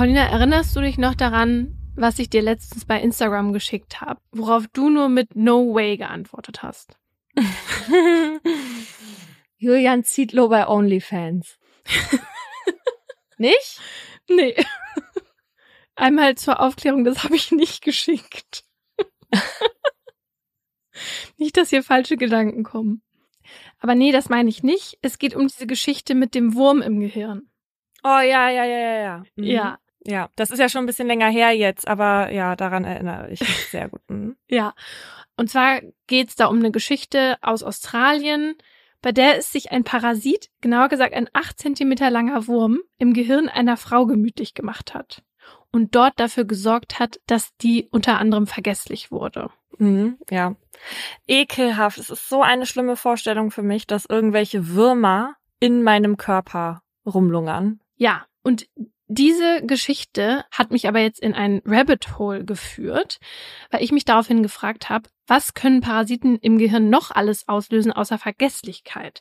Paulina, erinnerst du dich noch daran, was ich dir letztens bei Instagram geschickt habe, worauf du nur mit No Way geantwortet hast? Julian Zietlow bei OnlyFans. Nicht? Nee. Einmal zur Aufklärung, das habe ich nicht geschickt. nicht, dass hier falsche Gedanken kommen. Aber nee, das meine ich nicht. Es geht um diese Geschichte mit dem Wurm im Gehirn. Oh ja, ja, ja, ja, ja. Mhm. Ja. Ja, das ist ja schon ein bisschen länger her jetzt, aber ja, daran erinnere ich mich sehr gut. Mhm. Ja. Und zwar geht's da um eine Geschichte aus Australien, bei der es sich ein Parasit, genauer gesagt ein acht Zentimeter langer Wurm, im Gehirn einer Frau gemütlich gemacht hat. Und dort dafür gesorgt hat, dass die unter anderem vergesslich wurde. Mhm, ja. Ekelhaft. Es ist so eine schlimme Vorstellung für mich, dass irgendwelche Würmer in meinem Körper rumlungern. Ja, und diese Geschichte hat mich aber jetzt in ein Rabbit Hole geführt, weil ich mich daraufhin gefragt habe, was können Parasiten im Gehirn noch alles auslösen außer Vergesslichkeit?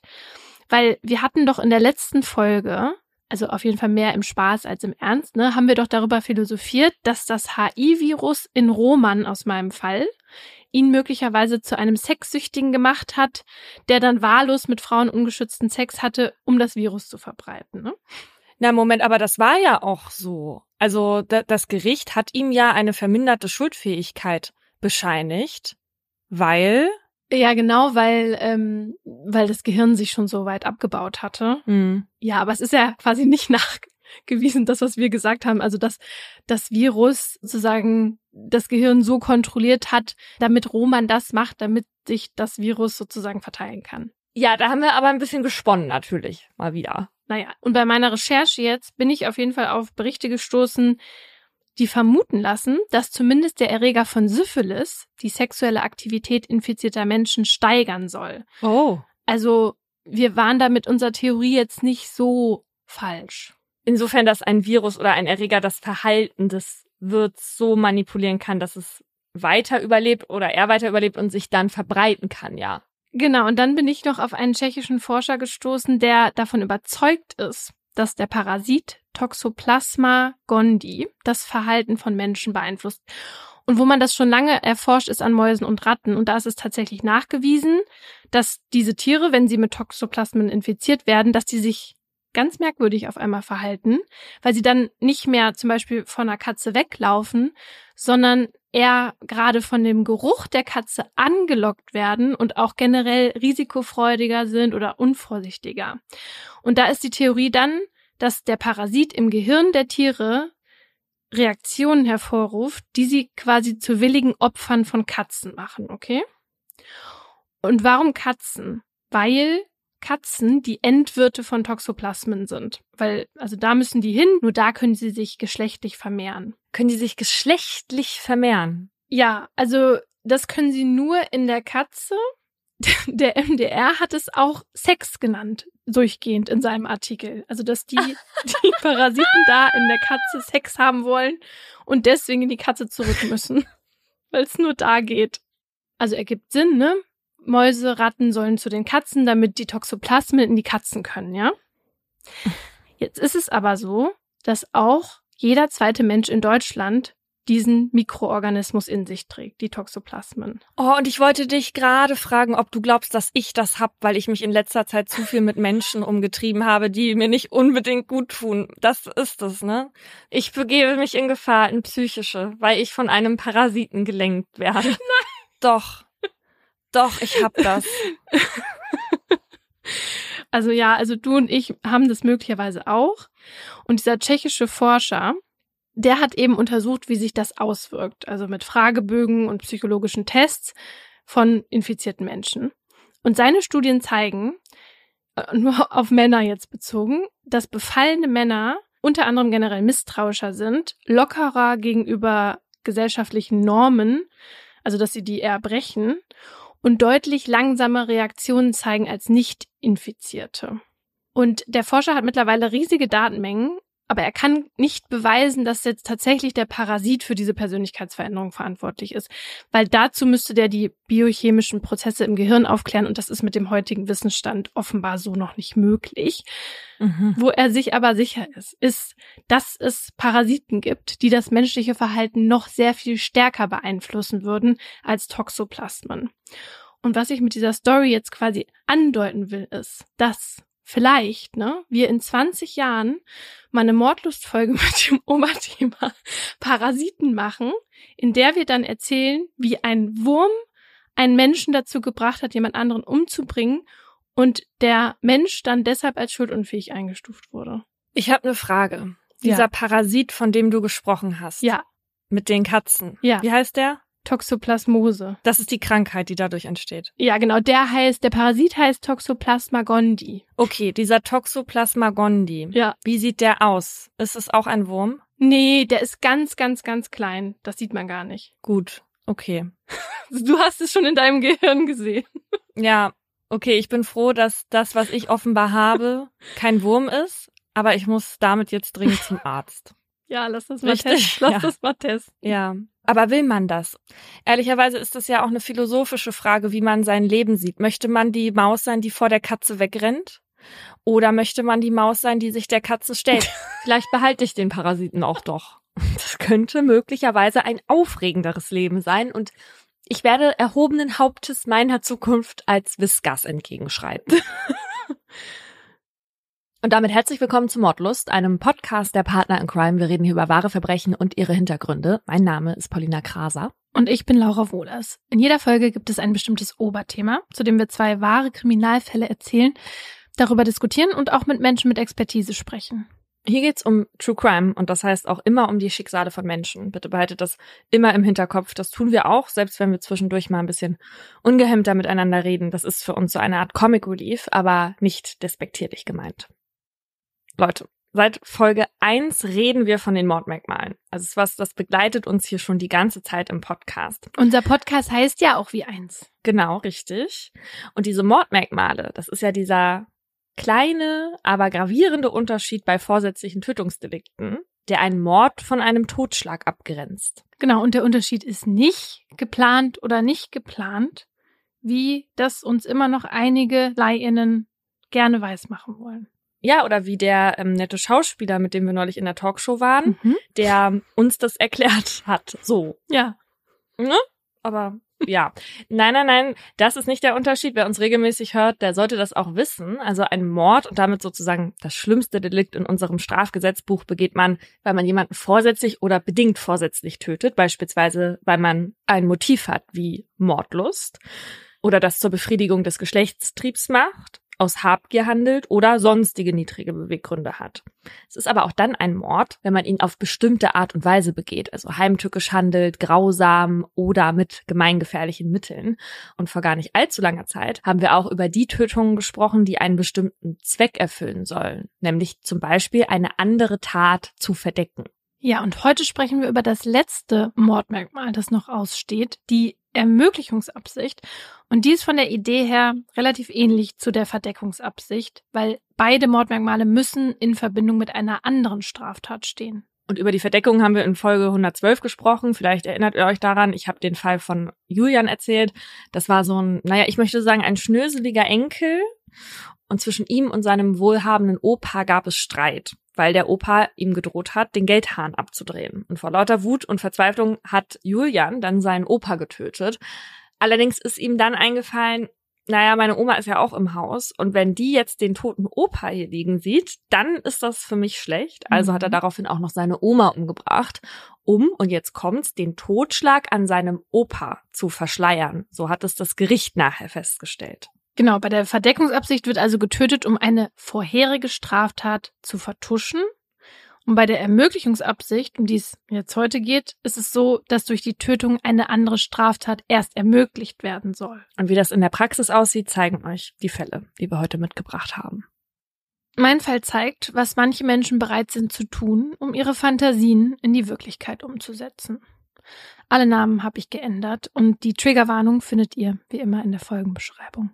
Weil wir hatten doch in der letzten Folge, also auf jeden Fall mehr im Spaß als im Ernst, ne, haben wir doch darüber philosophiert, dass das HI-Virus in Roman aus meinem Fall ihn möglicherweise zu einem Sexsüchtigen gemacht hat, der dann wahllos mit Frauen ungeschützten Sex hatte, um das Virus zu verbreiten. Ne? Na, Moment, aber das war ja auch so. Also das Gericht hat ihm ja eine verminderte Schuldfähigkeit bescheinigt, weil. Ja, genau, weil, ähm, weil das Gehirn sich schon so weit abgebaut hatte. Mhm. Ja, aber es ist ja quasi nicht nachgewiesen, das, was wir gesagt haben. Also, dass das Virus sozusagen das Gehirn so kontrolliert hat, damit Roman das macht, damit sich das Virus sozusagen verteilen kann. Ja, da haben wir aber ein bisschen gesponnen, natürlich, mal wieder. Naja, und bei meiner Recherche jetzt bin ich auf jeden Fall auf Berichte gestoßen, die vermuten lassen, dass zumindest der Erreger von Syphilis die sexuelle Aktivität infizierter Menschen steigern soll. Oh. Also wir waren da mit unserer Theorie jetzt nicht so falsch. Insofern, dass ein Virus oder ein Erreger das Verhalten des Wirts so manipulieren kann, dass es weiter überlebt oder er weiter überlebt und sich dann verbreiten kann, ja. Genau, und dann bin ich noch auf einen tschechischen Forscher gestoßen, der davon überzeugt ist, dass der Parasit Toxoplasma gondii das Verhalten von Menschen beeinflusst. Und wo man das schon lange erforscht, ist an Mäusen und Ratten. Und da ist es tatsächlich nachgewiesen, dass diese Tiere, wenn sie mit Toxoplasmen infiziert werden, dass die sich ganz merkwürdig auf einmal verhalten, weil sie dann nicht mehr zum Beispiel von einer Katze weglaufen, sondern eher gerade von dem Geruch der Katze angelockt werden und auch generell risikofreudiger sind oder unvorsichtiger. Und da ist die Theorie dann, dass der Parasit im Gehirn der Tiere Reaktionen hervorruft, die sie quasi zu willigen Opfern von Katzen machen, okay? Und warum Katzen? Weil Katzen die Endwirte von Toxoplasmen sind. Weil, also da müssen die hin, nur da können sie sich geschlechtlich vermehren. Können die sich geschlechtlich vermehren? Ja, also das können sie nur in der Katze. Der MDR hat es auch Sex genannt, durchgehend in seinem Artikel. Also, dass die, die Parasiten da in der Katze Sex haben wollen und deswegen in die Katze zurück müssen. Weil es nur da geht. Also ergibt Sinn, ne? Mäuse, Ratten sollen zu den Katzen, damit die Toxoplasmen in die Katzen können, ja? Jetzt ist es aber so, dass auch jeder zweite Mensch in Deutschland diesen Mikroorganismus in sich trägt, die Toxoplasmen. Oh, und ich wollte dich gerade fragen, ob du glaubst, dass ich das hab, weil ich mich in letzter Zeit zu viel mit Menschen umgetrieben habe, die mir nicht unbedingt gut tun. Das ist es, ne? Ich begebe mich in Gefahr, in psychische, weil ich von einem Parasiten gelenkt werde. Nein. Doch. Doch, ich hab das. Also ja, also du und ich haben das möglicherweise auch. Und dieser tschechische Forscher, der hat eben untersucht, wie sich das auswirkt. Also mit Fragebögen und psychologischen Tests von infizierten Menschen. Und seine Studien zeigen, äh, nur auf Männer jetzt bezogen, dass befallene Männer unter anderem generell misstrauischer sind, lockerer gegenüber gesellschaftlichen Normen, also dass sie die eher brechen und deutlich langsame Reaktionen zeigen als Nicht-Infizierte. Und der Forscher hat mittlerweile riesige Datenmengen aber er kann nicht beweisen, dass jetzt tatsächlich der Parasit für diese Persönlichkeitsveränderung verantwortlich ist, weil dazu müsste der die biochemischen Prozesse im Gehirn aufklären und das ist mit dem heutigen Wissensstand offenbar so noch nicht möglich. Mhm. Wo er sich aber sicher ist, ist, dass es Parasiten gibt, die das menschliche Verhalten noch sehr viel stärker beeinflussen würden als Toxoplasmen. Und was ich mit dieser Story jetzt quasi andeuten will, ist, dass vielleicht, ne, wir in 20 Jahren mal eine Mordlustfolge mit dem Oberthema Parasiten machen, in der wir dann erzählen, wie ein Wurm einen Menschen dazu gebracht hat, jemand anderen umzubringen und der Mensch dann deshalb als schuldunfähig eingestuft wurde. Ich habe eine Frage. Dieser ja. Parasit, von dem du gesprochen hast. Ja. Mit den Katzen. Ja. Wie heißt der? Toxoplasmose. Das ist die Krankheit, die dadurch entsteht. Ja, genau. Der heißt, der Parasit heißt Toxoplasma gondii. Okay, dieser Toxoplasma gondii. Ja. Wie sieht der aus? Ist es auch ein Wurm? Nee, der ist ganz, ganz, ganz klein. Das sieht man gar nicht. Gut. Okay. Du hast es schon in deinem Gehirn gesehen. Ja. Okay, ich bin froh, dass das, was ich offenbar habe, kein Wurm ist, aber ich muss damit jetzt dringend zum Arzt. Ja, lass das mal Richtig? testen. Lass ja. das mal testen. Ja. Aber will man das? Ehrlicherweise ist das ja auch eine philosophische Frage, wie man sein Leben sieht. Möchte man die Maus sein, die vor der Katze wegrennt? Oder möchte man die Maus sein, die sich der Katze stellt? Vielleicht behalte ich den Parasiten auch doch. Das könnte möglicherweise ein aufregenderes Leben sein und ich werde erhobenen Hauptes meiner Zukunft als Visgas entgegenschreiten. Und damit herzlich willkommen zu Mordlust, einem Podcast der Partner in Crime. Wir reden hier über wahre Verbrechen und ihre Hintergründe. Mein Name ist Paulina Kraser. Und ich bin Laura Wohlers. In jeder Folge gibt es ein bestimmtes Oberthema, zu dem wir zwei wahre Kriminalfälle erzählen, darüber diskutieren und auch mit Menschen mit Expertise sprechen. Hier geht's um True Crime und das heißt auch immer um die Schicksale von Menschen. Bitte behaltet das immer im Hinterkopf. Das tun wir auch, selbst wenn wir zwischendurch mal ein bisschen ungehemmter miteinander reden. Das ist für uns so eine Art Comic Relief, aber nicht despektierlich gemeint. Leute, seit Folge 1 reden wir von den Mordmerkmalen. Also es ist was, das begleitet uns hier schon die ganze Zeit im Podcast. Unser Podcast heißt ja auch wie eins. Genau, richtig. Und diese Mordmerkmale, das ist ja dieser kleine, aber gravierende Unterschied bei vorsätzlichen Tötungsdelikten, der einen Mord von einem Totschlag abgrenzt. Genau, und der Unterschied ist nicht geplant oder nicht geplant, wie das uns immer noch einige Leihinnen gerne weismachen wollen. Ja, oder wie der ähm, nette Schauspieler, mit dem wir neulich in der Talkshow waren, mhm. der uns das erklärt hat. So. Ja. Ne? Aber ja. Nein, nein, nein, das ist nicht der Unterschied. Wer uns regelmäßig hört, der sollte das auch wissen. Also ein Mord und damit sozusagen das schlimmste Delikt in unserem Strafgesetzbuch begeht man, weil man jemanden vorsätzlich oder bedingt vorsätzlich tötet. Beispielsweise, weil man ein Motiv hat wie Mordlust oder das zur Befriedigung des Geschlechtstriebs macht aus Habgier handelt oder sonstige niedrige Beweggründe hat. Es ist aber auch dann ein Mord, wenn man ihn auf bestimmte Art und Weise begeht, also heimtückisch handelt, grausam oder mit gemeingefährlichen Mitteln. Und vor gar nicht allzu langer Zeit haben wir auch über die Tötungen gesprochen, die einen bestimmten Zweck erfüllen sollen, nämlich zum Beispiel eine andere Tat zu verdecken. Ja, und heute sprechen wir über das letzte Mordmerkmal, das noch aussteht, die Ermöglichungsabsicht. Und die ist von der Idee her relativ ähnlich zu der Verdeckungsabsicht, weil beide Mordmerkmale müssen in Verbindung mit einer anderen Straftat stehen. Und über die Verdeckung haben wir in Folge 112 gesprochen. Vielleicht erinnert ihr euch daran, ich habe den Fall von Julian erzählt. Das war so ein, naja, ich möchte sagen, ein schnöseliger Enkel. Und zwischen ihm und seinem wohlhabenden Opa gab es Streit weil der Opa ihm gedroht hat, den Geldhahn abzudrehen. Und vor lauter Wut und Verzweiflung hat Julian dann seinen Opa getötet. Allerdings ist ihm dann eingefallen, naja, meine Oma ist ja auch im Haus und wenn die jetzt den toten Opa hier liegen sieht, dann ist das für mich schlecht. Also hat er mhm. daraufhin auch noch seine Oma umgebracht, um, und jetzt kommt's, den Totschlag an seinem Opa zu verschleiern. So hat es das Gericht nachher festgestellt. Genau, bei der Verdeckungsabsicht wird also getötet, um eine vorherige Straftat zu vertuschen. Und bei der Ermöglichungsabsicht, um die es jetzt heute geht, ist es so, dass durch die Tötung eine andere Straftat erst ermöglicht werden soll. Und wie das in der Praxis aussieht, zeigen euch die Fälle, die wir heute mitgebracht haben. Mein Fall zeigt, was manche Menschen bereit sind zu tun, um ihre Fantasien in die Wirklichkeit umzusetzen. Alle Namen habe ich geändert und die Triggerwarnung findet ihr wie immer in der Folgenbeschreibung.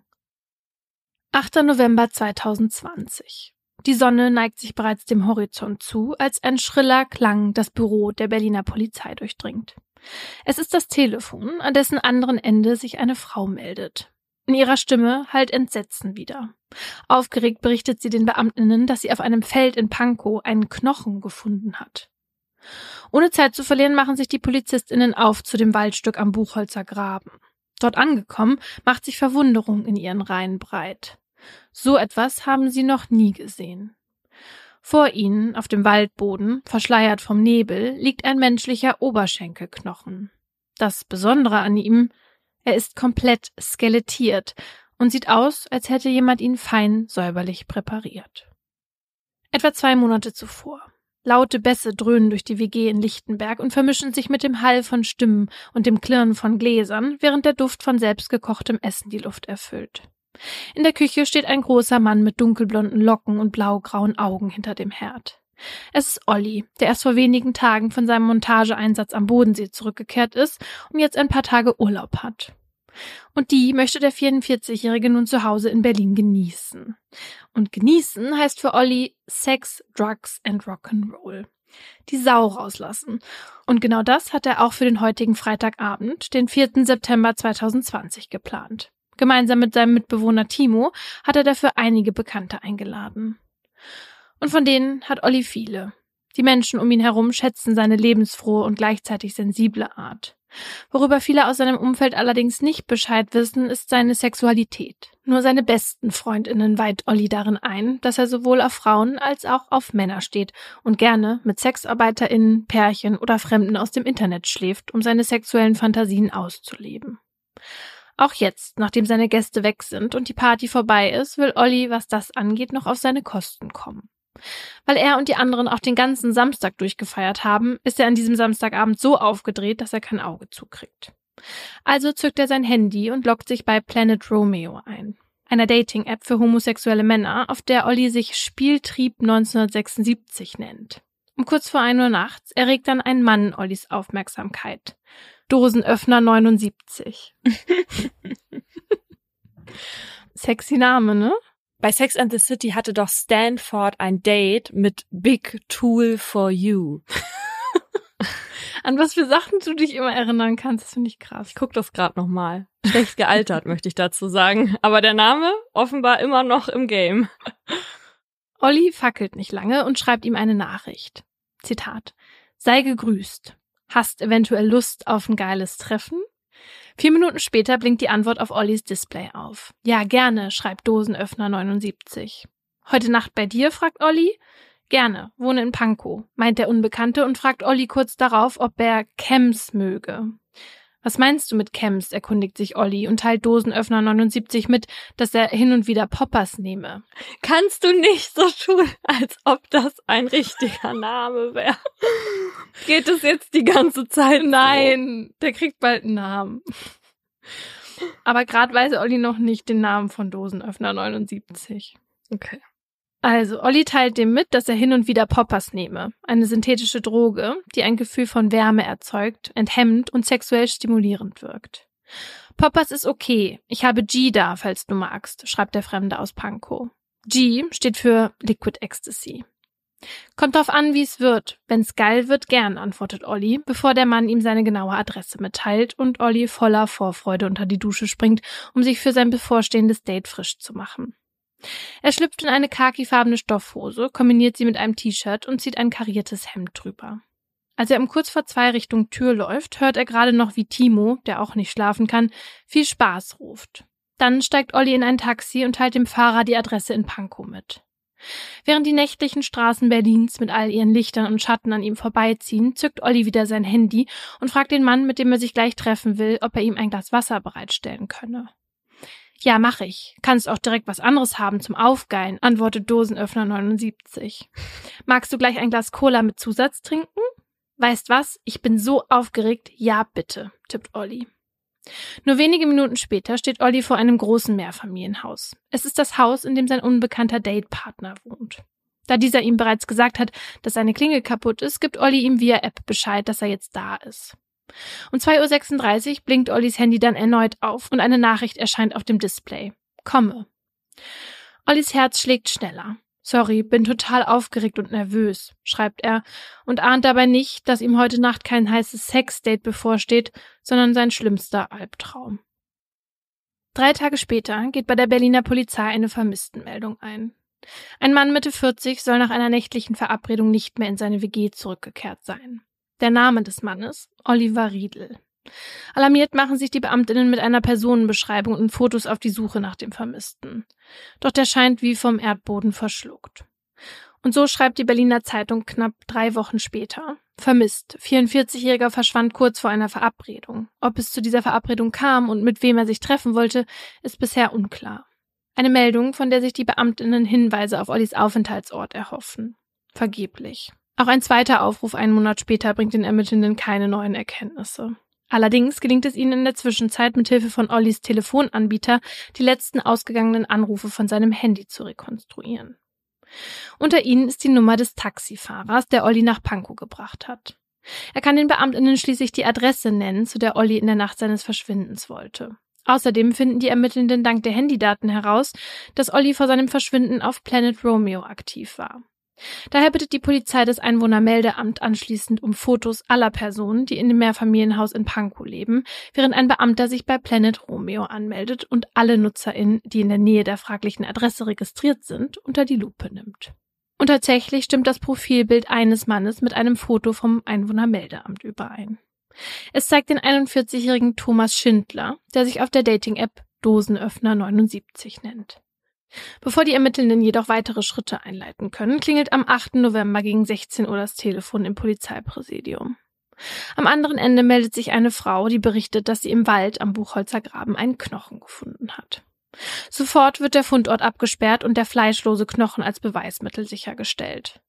8. November 2020. Die Sonne neigt sich bereits dem Horizont zu, als ein schriller Klang das Büro der Berliner Polizei durchdringt. Es ist das Telefon, an dessen anderen Ende sich eine Frau meldet. In ihrer Stimme halt Entsetzen wieder. Aufgeregt berichtet sie den Beamtinnen, dass sie auf einem Feld in Pankow einen Knochen gefunden hat. Ohne Zeit zu verlieren, machen sich die Polizistinnen auf zu dem Waldstück am Buchholzer Graben. Dort angekommen, macht sich Verwunderung in ihren Reihen breit. So etwas haben sie noch nie gesehen. Vor ihnen, auf dem Waldboden, verschleiert vom Nebel, liegt ein menschlicher Oberschenkelknochen. Das Besondere an ihm, er ist komplett skelettiert und sieht aus, als hätte jemand ihn fein säuberlich präpariert. Etwa zwei Monate zuvor. Laute Bässe dröhnen durch die WG in Lichtenberg und vermischen sich mit dem Hall von Stimmen und dem Klirren von Gläsern, während der Duft von selbstgekochtem Essen die Luft erfüllt. In der Küche steht ein großer Mann mit dunkelblonden Locken und blaugrauen Augen hinter dem Herd. Es ist Olli, der erst vor wenigen Tagen von seinem Montageeinsatz am Bodensee zurückgekehrt ist und jetzt ein paar Tage Urlaub hat. Und die möchte der 44-Jährige nun zu Hause in Berlin genießen. Und genießen heißt für Olli Sex, Drugs and Rock'n'Roll. Die Sau rauslassen. Und genau das hat er auch für den heutigen Freitagabend, den 4. September 2020 geplant. Gemeinsam mit seinem Mitbewohner Timo hat er dafür einige Bekannte eingeladen. Und von denen hat Olli viele. Die Menschen um ihn herum schätzen seine lebensfrohe und gleichzeitig sensible Art. Worüber viele aus seinem Umfeld allerdings nicht Bescheid wissen, ist seine Sexualität. Nur seine besten Freundinnen weiht Olli darin ein, dass er sowohl auf Frauen als auch auf Männer steht und gerne mit SexarbeiterInnen, Pärchen oder Fremden aus dem Internet schläft, um seine sexuellen Fantasien auszuleben. Auch jetzt, nachdem seine Gäste weg sind und die Party vorbei ist, will Olli, was das angeht, noch auf seine Kosten kommen. Weil er und die anderen auch den ganzen Samstag durchgefeiert haben, ist er an diesem Samstagabend so aufgedreht, dass er kein Auge zukriegt. Also zückt er sein Handy und loggt sich bei Planet Romeo ein, einer Dating-App für homosexuelle Männer, auf der Olli sich Spieltrieb 1976 nennt. Um kurz vor ein Uhr nachts erregt dann ein Mann Ollis Aufmerksamkeit. Dosenöffner 79. Sexy Name, ne? Bei Sex and the City hatte doch Stanford ein Date mit Big Tool for You. An was für Sachen du dich immer erinnern kannst, das finde ich krass. Ich guck das gerade nochmal. Schlecht gealtert, möchte ich dazu sagen. Aber der Name offenbar immer noch im Game. Olli fackelt nicht lange und schreibt ihm eine Nachricht. Zitat. Sei gegrüßt. Hast eventuell Lust auf ein geiles Treffen? Vier Minuten später blinkt die Antwort auf Ollis Display auf. Ja, gerne, schreibt Dosenöffner 79. Heute Nacht bei dir? fragt Olli. Gerne, wohne in Pankow, meint der Unbekannte und fragt Olli kurz darauf, ob er Chems möge. Was meinst du mit Chems? erkundigt sich Olli und teilt Dosenöffner 79 mit, dass er hin und wieder Poppers nehme. Kannst du nicht so tun, als ob das ein richtiger Name wäre? Geht es jetzt die ganze Zeit? Nein, der kriegt bald einen Namen. Aber gerade weiß Olli noch nicht den Namen von Dosenöffner 79. Okay. Also, Olli teilt dem mit, dass er hin und wieder Poppers nehme, eine synthetische Droge, die ein Gefühl von Wärme erzeugt, enthemmt und sexuell stimulierend wirkt. Poppers ist okay, ich habe G da, falls du magst, schreibt der Fremde aus Pankow. G steht für Liquid Ecstasy. Kommt drauf an, wie es wird. Wenn's geil wird, gern, antwortet Olli, bevor der Mann ihm seine genaue Adresse mitteilt und Olli voller Vorfreude unter die Dusche springt, um sich für sein bevorstehendes Date frisch zu machen. Er schlüpft in eine khakifarbene Stoffhose, kombiniert sie mit einem T-Shirt und zieht ein kariertes Hemd drüber. Als er um kurz vor zwei Richtung Tür läuft, hört er gerade noch, wie Timo, der auch nicht schlafen kann, viel Spaß ruft. Dann steigt Olli in ein Taxi und teilt dem Fahrer die Adresse in Pankow mit. Während die nächtlichen Straßen Berlins mit all ihren Lichtern und Schatten an ihm vorbeiziehen, zückt Olli wieder sein Handy und fragt den Mann, mit dem er sich gleich treffen will, ob er ihm ein Glas Wasser bereitstellen könne. Ja, mach ich. Kannst auch direkt was anderes haben zum Aufgeilen, antwortet Dosenöffner 79. Magst du gleich ein Glas Cola mit Zusatz trinken? Weißt was? Ich bin so aufgeregt. Ja, bitte, tippt Olli. Nur wenige Minuten später steht Olli vor einem großen Mehrfamilienhaus. Es ist das Haus, in dem sein unbekannter Datepartner wohnt. Da dieser ihm bereits gesagt hat, dass seine Klingel kaputt ist, gibt Olli ihm via App Bescheid, dass er jetzt da ist. Um 2.36 Uhr blinkt Ollis Handy dann erneut auf und eine Nachricht erscheint auf dem Display. Komme. Ollis Herz schlägt schneller. Sorry, bin total aufgeregt und nervös, schreibt er und ahnt dabei nicht, dass ihm heute Nacht kein heißes Sexdate bevorsteht, sondern sein schlimmster Albtraum. Drei Tage später geht bei der Berliner Polizei eine Vermisstenmeldung ein. Ein Mann Mitte 40 soll nach einer nächtlichen Verabredung nicht mehr in seine WG zurückgekehrt sein. Der Name des Mannes Oliver Riedel. Alarmiert machen sich die Beamtinnen mit einer Personenbeschreibung und Fotos auf die Suche nach dem Vermissten. Doch der scheint wie vom Erdboden verschluckt. Und so schreibt die Berliner Zeitung knapp drei Wochen später. Vermisst. 44-Jähriger verschwand kurz vor einer Verabredung. Ob es zu dieser Verabredung kam und mit wem er sich treffen wollte, ist bisher unklar. Eine Meldung, von der sich die Beamtinnen Hinweise auf Ollis Aufenthaltsort erhoffen. Vergeblich. Auch ein zweiter Aufruf einen Monat später bringt den Ermittelnden keine neuen Erkenntnisse. Allerdings gelingt es ihnen in der Zwischenzeit mit Hilfe von Ollis Telefonanbieter, die letzten ausgegangenen Anrufe von seinem Handy zu rekonstruieren. Unter ihnen ist die Nummer des Taxifahrers, der Olli nach Pankow gebracht hat. Er kann den Beamtinnen schließlich die Adresse nennen, zu der Olli in der Nacht seines Verschwindens wollte. Außerdem finden die Ermittelnden dank der Handydaten heraus, dass Olli vor seinem Verschwinden auf Planet Romeo aktiv war. Daher bittet die Polizei das Einwohnermeldeamt anschließend um Fotos aller Personen, die in dem Mehrfamilienhaus in Pankow leben, während ein Beamter sich bei Planet Romeo anmeldet und alle NutzerInnen, die in der Nähe der fraglichen Adresse registriert sind, unter die Lupe nimmt. Und tatsächlich stimmt das Profilbild eines Mannes mit einem Foto vom Einwohnermeldeamt überein. Es zeigt den 41-jährigen Thomas Schindler, der sich auf der Dating-App Dosenöffner 79 nennt. Bevor die Ermittelnden jedoch weitere Schritte einleiten können, klingelt am 8. November gegen 16 Uhr das Telefon im Polizeipräsidium. Am anderen Ende meldet sich eine Frau, die berichtet, dass sie im Wald am Buchholzer Graben einen Knochen gefunden hat. Sofort wird der Fundort abgesperrt und der fleischlose Knochen als Beweismittel sichergestellt.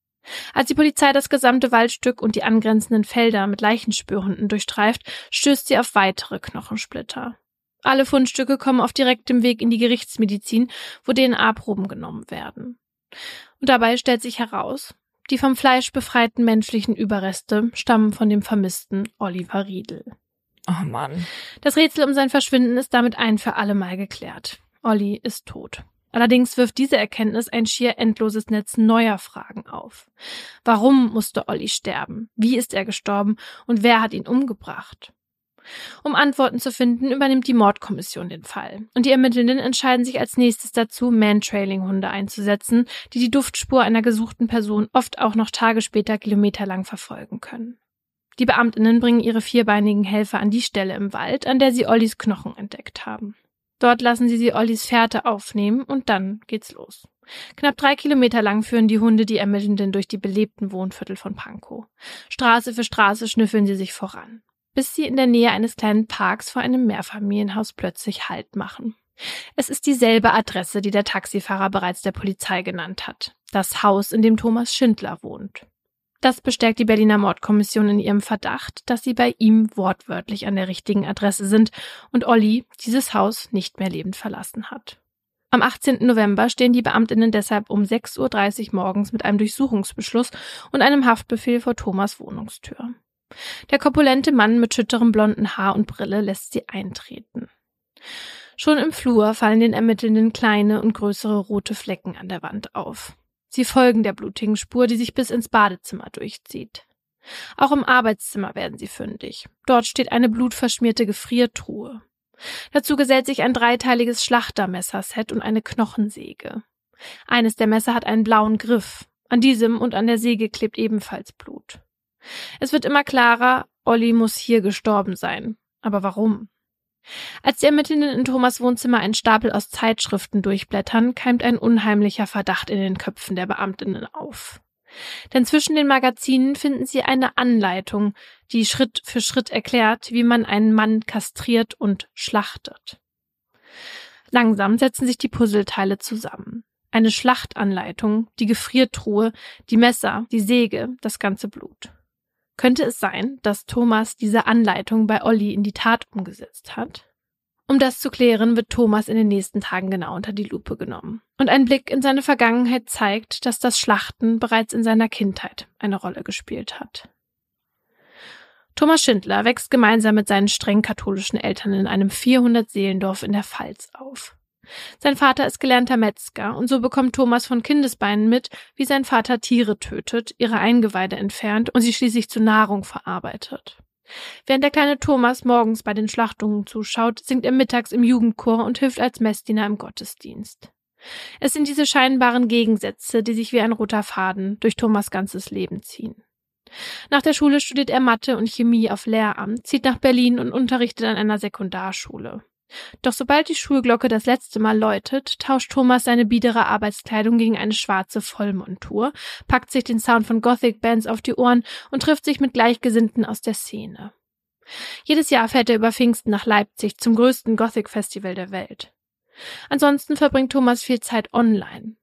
Als die Polizei das gesamte Waldstück und die angrenzenden Felder mit Leichenspürhunden durchstreift, stößt sie auf weitere Knochensplitter. Alle Fundstücke kommen auf direktem Weg in die Gerichtsmedizin, wo DNA-Proben genommen werden. Und dabei stellt sich heraus, die vom Fleisch befreiten menschlichen Überreste stammen von dem vermissten Oliver Riedel. Oh Mann. Das Rätsel um sein Verschwinden ist damit ein für alle Mal geklärt. Olli ist tot. Allerdings wirft diese Erkenntnis ein schier endloses Netz neuer Fragen auf. Warum musste Olli sterben? Wie ist er gestorben? Und wer hat ihn umgebracht? Um Antworten zu finden, übernimmt die Mordkommission den Fall. Und die Ermittelnden entscheiden sich als nächstes dazu, Man-Trailing-Hunde einzusetzen, die die Duftspur einer gesuchten Person oft auch noch Tage später kilometerlang verfolgen können. Die Beamtinnen bringen ihre vierbeinigen Helfer an die Stelle im Wald, an der sie Ollis Knochen entdeckt haben. Dort lassen sie sie Ollis Fährte aufnehmen und dann geht's los. Knapp drei Kilometer lang führen die Hunde die Ermittelnden durch die belebten Wohnviertel von Pankow. Straße für Straße schnüffeln sie sich voran bis sie in der Nähe eines kleinen Parks vor einem Mehrfamilienhaus plötzlich Halt machen. Es ist dieselbe Adresse, die der Taxifahrer bereits der Polizei genannt hat. Das Haus, in dem Thomas Schindler wohnt. Das bestärkt die Berliner Mordkommission in ihrem Verdacht, dass sie bei ihm wortwörtlich an der richtigen Adresse sind und Olli dieses Haus nicht mehr lebend verlassen hat. Am 18. November stehen die Beamtinnen deshalb um 6.30 Uhr morgens mit einem Durchsuchungsbeschluss und einem Haftbefehl vor Thomas Wohnungstür. Der korpulente Mann mit schütterem blonden Haar und Brille lässt sie eintreten. Schon im Flur fallen den Ermittelnden kleine und größere rote Flecken an der Wand auf. Sie folgen der blutigen Spur, die sich bis ins Badezimmer durchzieht. Auch im Arbeitszimmer werden sie fündig. Dort steht eine blutverschmierte Gefriertruhe. Dazu gesellt sich ein dreiteiliges Schlachtermesserset und eine Knochensäge. Eines der Messer hat einen blauen Griff. An diesem und an der Säge klebt ebenfalls Blut. Es wird immer klarer, Olli muss hier gestorben sein. Aber warum? Als die Ermittlenden in Thomas Wohnzimmer einen Stapel aus Zeitschriften durchblättern, keimt ein unheimlicher Verdacht in den Köpfen der Beamtinnen auf. Denn zwischen den Magazinen finden sie eine Anleitung, die Schritt für Schritt erklärt, wie man einen Mann kastriert und schlachtet. Langsam setzen sich die Puzzleteile zusammen. Eine Schlachtanleitung, die Gefriertruhe, die Messer, die Säge, das ganze Blut. Könnte es sein, dass Thomas diese Anleitung bei Olli in die Tat umgesetzt hat? Um das zu klären, wird Thomas in den nächsten Tagen genau unter die Lupe genommen. Und ein Blick in seine Vergangenheit zeigt, dass das Schlachten bereits in seiner Kindheit eine Rolle gespielt hat. Thomas Schindler wächst gemeinsam mit seinen streng katholischen Eltern in einem 400 Seelendorf in der Pfalz auf. Sein Vater ist gelernter Metzger und so bekommt Thomas von Kindesbeinen mit, wie sein Vater Tiere tötet, ihre Eingeweide entfernt und sie schließlich zu Nahrung verarbeitet. Während der kleine Thomas morgens bei den Schlachtungen zuschaut, singt er mittags im Jugendchor und hilft als Messdiener im Gottesdienst. Es sind diese scheinbaren Gegensätze, die sich wie ein roter Faden durch Thomas ganzes Leben ziehen. Nach der Schule studiert er Mathe und Chemie auf Lehramt, zieht nach Berlin und unterrichtet an einer Sekundarschule. Doch sobald die Schulglocke das letzte Mal läutet, tauscht Thomas seine biedere Arbeitskleidung gegen eine schwarze Vollmontur, packt sich den Sound von Gothic-Bands auf die Ohren und trifft sich mit Gleichgesinnten aus der Szene. Jedes Jahr fährt er über Pfingsten nach Leipzig zum größten Gothic-Festival der Welt. Ansonsten verbringt Thomas viel Zeit online.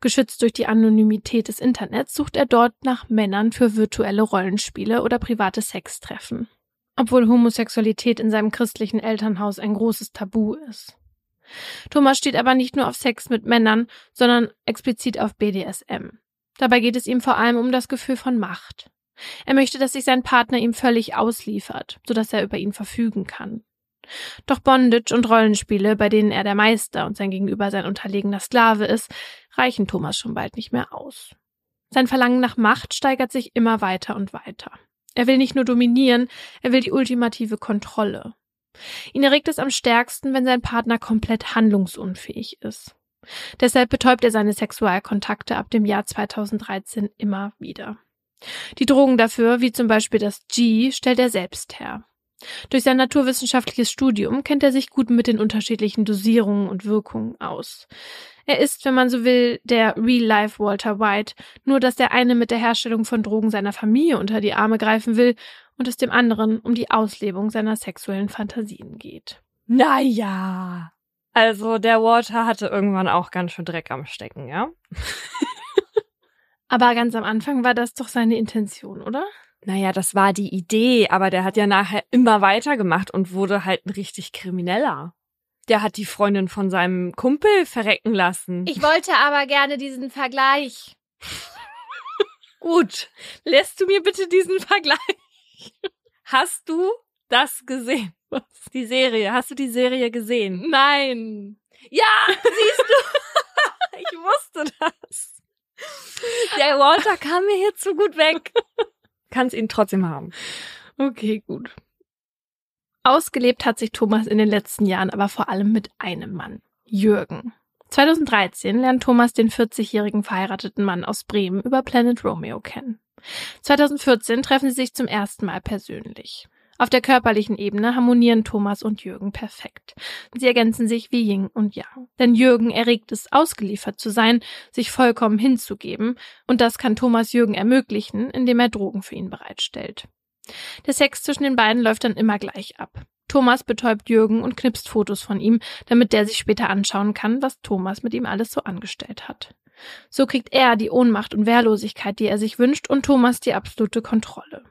Geschützt durch die Anonymität des Internets sucht er dort nach Männern für virtuelle Rollenspiele oder private Sextreffen obwohl Homosexualität in seinem christlichen Elternhaus ein großes Tabu ist. Thomas steht aber nicht nur auf Sex mit Männern, sondern explizit auf BDSM. Dabei geht es ihm vor allem um das Gefühl von Macht. Er möchte, dass sich sein Partner ihm völlig ausliefert, sodass er über ihn verfügen kann. Doch Bondage und Rollenspiele, bei denen er der Meister und sein Gegenüber sein unterlegener Sklave ist, reichen Thomas schon bald nicht mehr aus. Sein Verlangen nach Macht steigert sich immer weiter und weiter. Er will nicht nur dominieren, er will die ultimative Kontrolle. Ihn erregt es am stärksten, wenn sein Partner komplett handlungsunfähig ist. Deshalb betäubt er seine Sexualkontakte ab dem Jahr 2013 immer wieder. Die Drogen dafür, wie zum Beispiel das G, stellt er selbst her. Durch sein naturwissenschaftliches Studium kennt er sich gut mit den unterschiedlichen Dosierungen und Wirkungen aus. Er ist, wenn man so will, der Real-Life Walter White, nur dass der eine mit der Herstellung von Drogen seiner Familie unter die Arme greifen will und es dem anderen um die Auslebung seiner sexuellen Fantasien geht. Naja. Also der Walter hatte irgendwann auch ganz schön Dreck am Stecken, ja? Aber ganz am Anfang war das doch seine Intention, oder? Naja, das war die Idee, aber der hat ja nachher immer weitergemacht und wurde halt ein richtig Krimineller. Der hat die Freundin von seinem Kumpel verrecken lassen. Ich wollte aber gerne diesen Vergleich. Gut, lässt du mir bitte diesen Vergleich? Hast du das gesehen? Was? Die Serie. Hast du die Serie gesehen? Nein. Ja, siehst du? ich wusste das. Der Walter kam mir hier zu gut weg. Kannst ihn trotzdem haben. Okay, gut. Ausgelebt hat sich Thomas in den letzten Jahren aber vor allem mit einem Mann, Jürgen. 2013 lernt Thomas den 40-jährigen verheirateten Mann aus Bremen über Planet Romeo kennen. 2014 treffen sie sich zum ersten Mal persönlich. Auf der körperlichen Ebene harmonieren Thomas und Jürgen perfekt. Sie ergänzen sich wie Ying und Yang. Denn Jürgen erregt es, ausgeliefert zu sein, sich vollkommen hinzugeben, und das kann Thomas Jürgen ermöglichen, indem er Drogen für ihn bereitstellt. Der Sex zwischen den beiden läuft dann immer gleich ab. Thomas betäubt Jürgen und knipst Fotos von ihm, damit der sich später anschauen kann, was Thomas mit ihm alles so angestellt hat. So kriegt er die Ohnmacht und Wehrlosigkeit, die er sich wünscht, und Thomas die absolute Kontrolle.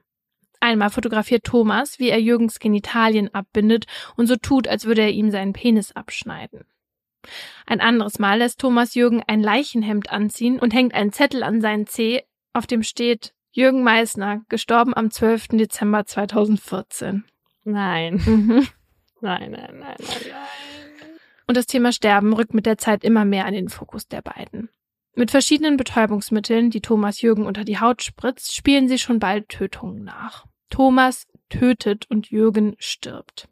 Einmal fotografiert Thomas, wie er Jürgens Genitalien abbindet und so tut, als würde er ihm seinen Penis abschneiden. Ein anderes Mal lässt Thomas Jürgen ein Leichenhemd anziehen und hängt einen Zettel an seinen Zeh, auf dem steht Jürgen Meissner, gestorben am 12. Dezember 2014. Nein. Mhm. Nein, nein, nein, nein, nein. Und das Thema Sterben rückt mit der Zeit immer mehr an den Fokus der beiden. Mit verschiedenen Betäubungsmitteln, die Thomas Jürgen unter die Haut spritzt, spielen sie schon bald Tötungen nach. Thomas tötet und Jürgen stirbt.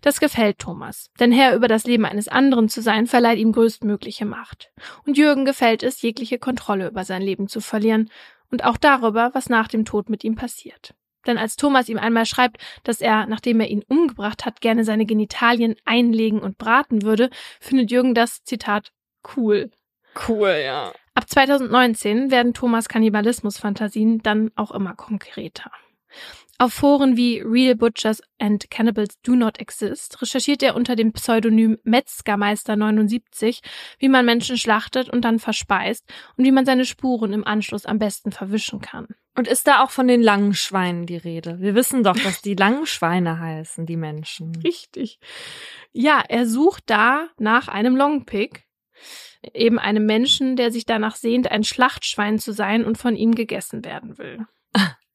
Das gefällt Thomas, denn Herr über das Leben eines anderen zu sein, verleiht ihm größtmögliche Macht. Und Jürgen gefällt es, jegliche Kontrolle über sein Leben zu verlieren und auch darüber, was nach dem Tod mit ihm passiert. Denn als Thomas ihm einmal schreibt, dass er, nachdem er ihn umgebracht hat, gerne seine Genitalien einlegen und braten würde, findet Jürgen das, Zitat, cool. Cool, ja. Ab 2019 werden Thomas Kannibalismus-Fantasien dann auch immer konkreter. Auf Foren wie Real Butchers and Cannibals Do Not Exist recherchiert er unter dem Pseudonym Metzgermeister79, wie man Menschen schlachtet und dann verspeist und wie man seine Spuren im Anschluss am besten verwischen kann. Und ist da auch von den langen Schweinen die Rede? Wir wissen doch, dass die langen Schweine heißen, die Menschen. Richtig. Ja, er sucht da nach einem Longpick, eben einem Menschen, der sich danach sehnt, ein Schlachtschwein zu sein und von ihm gegessen werden will.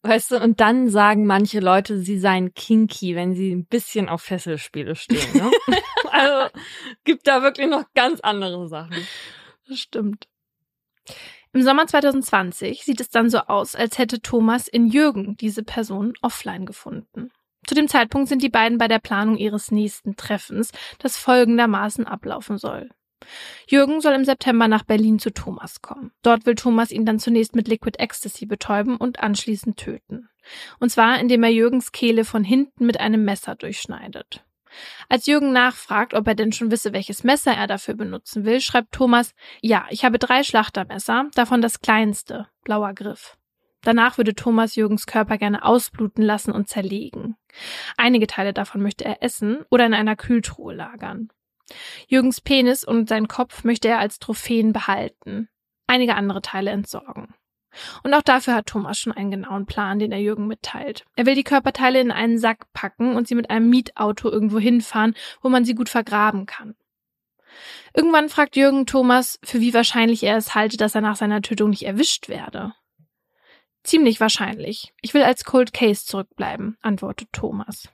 Weißt du, und dann sagen manche Leute, sie seien kinky, wenn sie ein bisschen auf Fesselspiele stehen. Ne? also gibt da wirklich noch ganz andere Sachen. Das stimmt. Im Sommer 2020 sieht es dann so aus, als hätte Thomas in Jürgen diese Person offline gefunden. Zu dem Zeitpunkt sind die beiden bei der Planung ihres nächsten Treffens, das folgendermaßen ablaufen soll. Jürgen soll im September nach Berlin zu Thomas kommen. Dort will Thomas ihn dann zunächst mit Liquid Ecstasy betäuben und anschließend töten. Und zwar, indem er Jürgens Kehle von hinten mit einem Messer durchschneidet. Als Jürgen nachfragt, ob er denn schon wisse, welches Messer er dafür benutzen will, schreibt Thomas, ja, ich habe drei Schlachtermesser, davon das kleinste, blauer Griff. Danach würde Thomas Jürgens Körper gerne ausbluten lassen und zerlegen. Einige Teile davon möchte er essen oder in einer Kühltruhe lagern. Jürgens Penis und sein Kopf möchte er als Trophäen behalten, einige andere Teile entsorgen. Und auch dafür hat Thomas schon einen genauen Plan, den er Jürgen mitteilt. Er will die Körperteile in einen Sack packen und sie mit einem Mietauto irgendwo hinfahren, wo man sie gut vergraben kann. Irgendwann fragt Jürgen Thomas, für wie wahrscheinlich er es halte, dass er nach seiner Tötung nicht erwischt werde. Ziemlich wahrscheinlich. Ich will als Cold Case zurückbleiben, antwortet Thomas.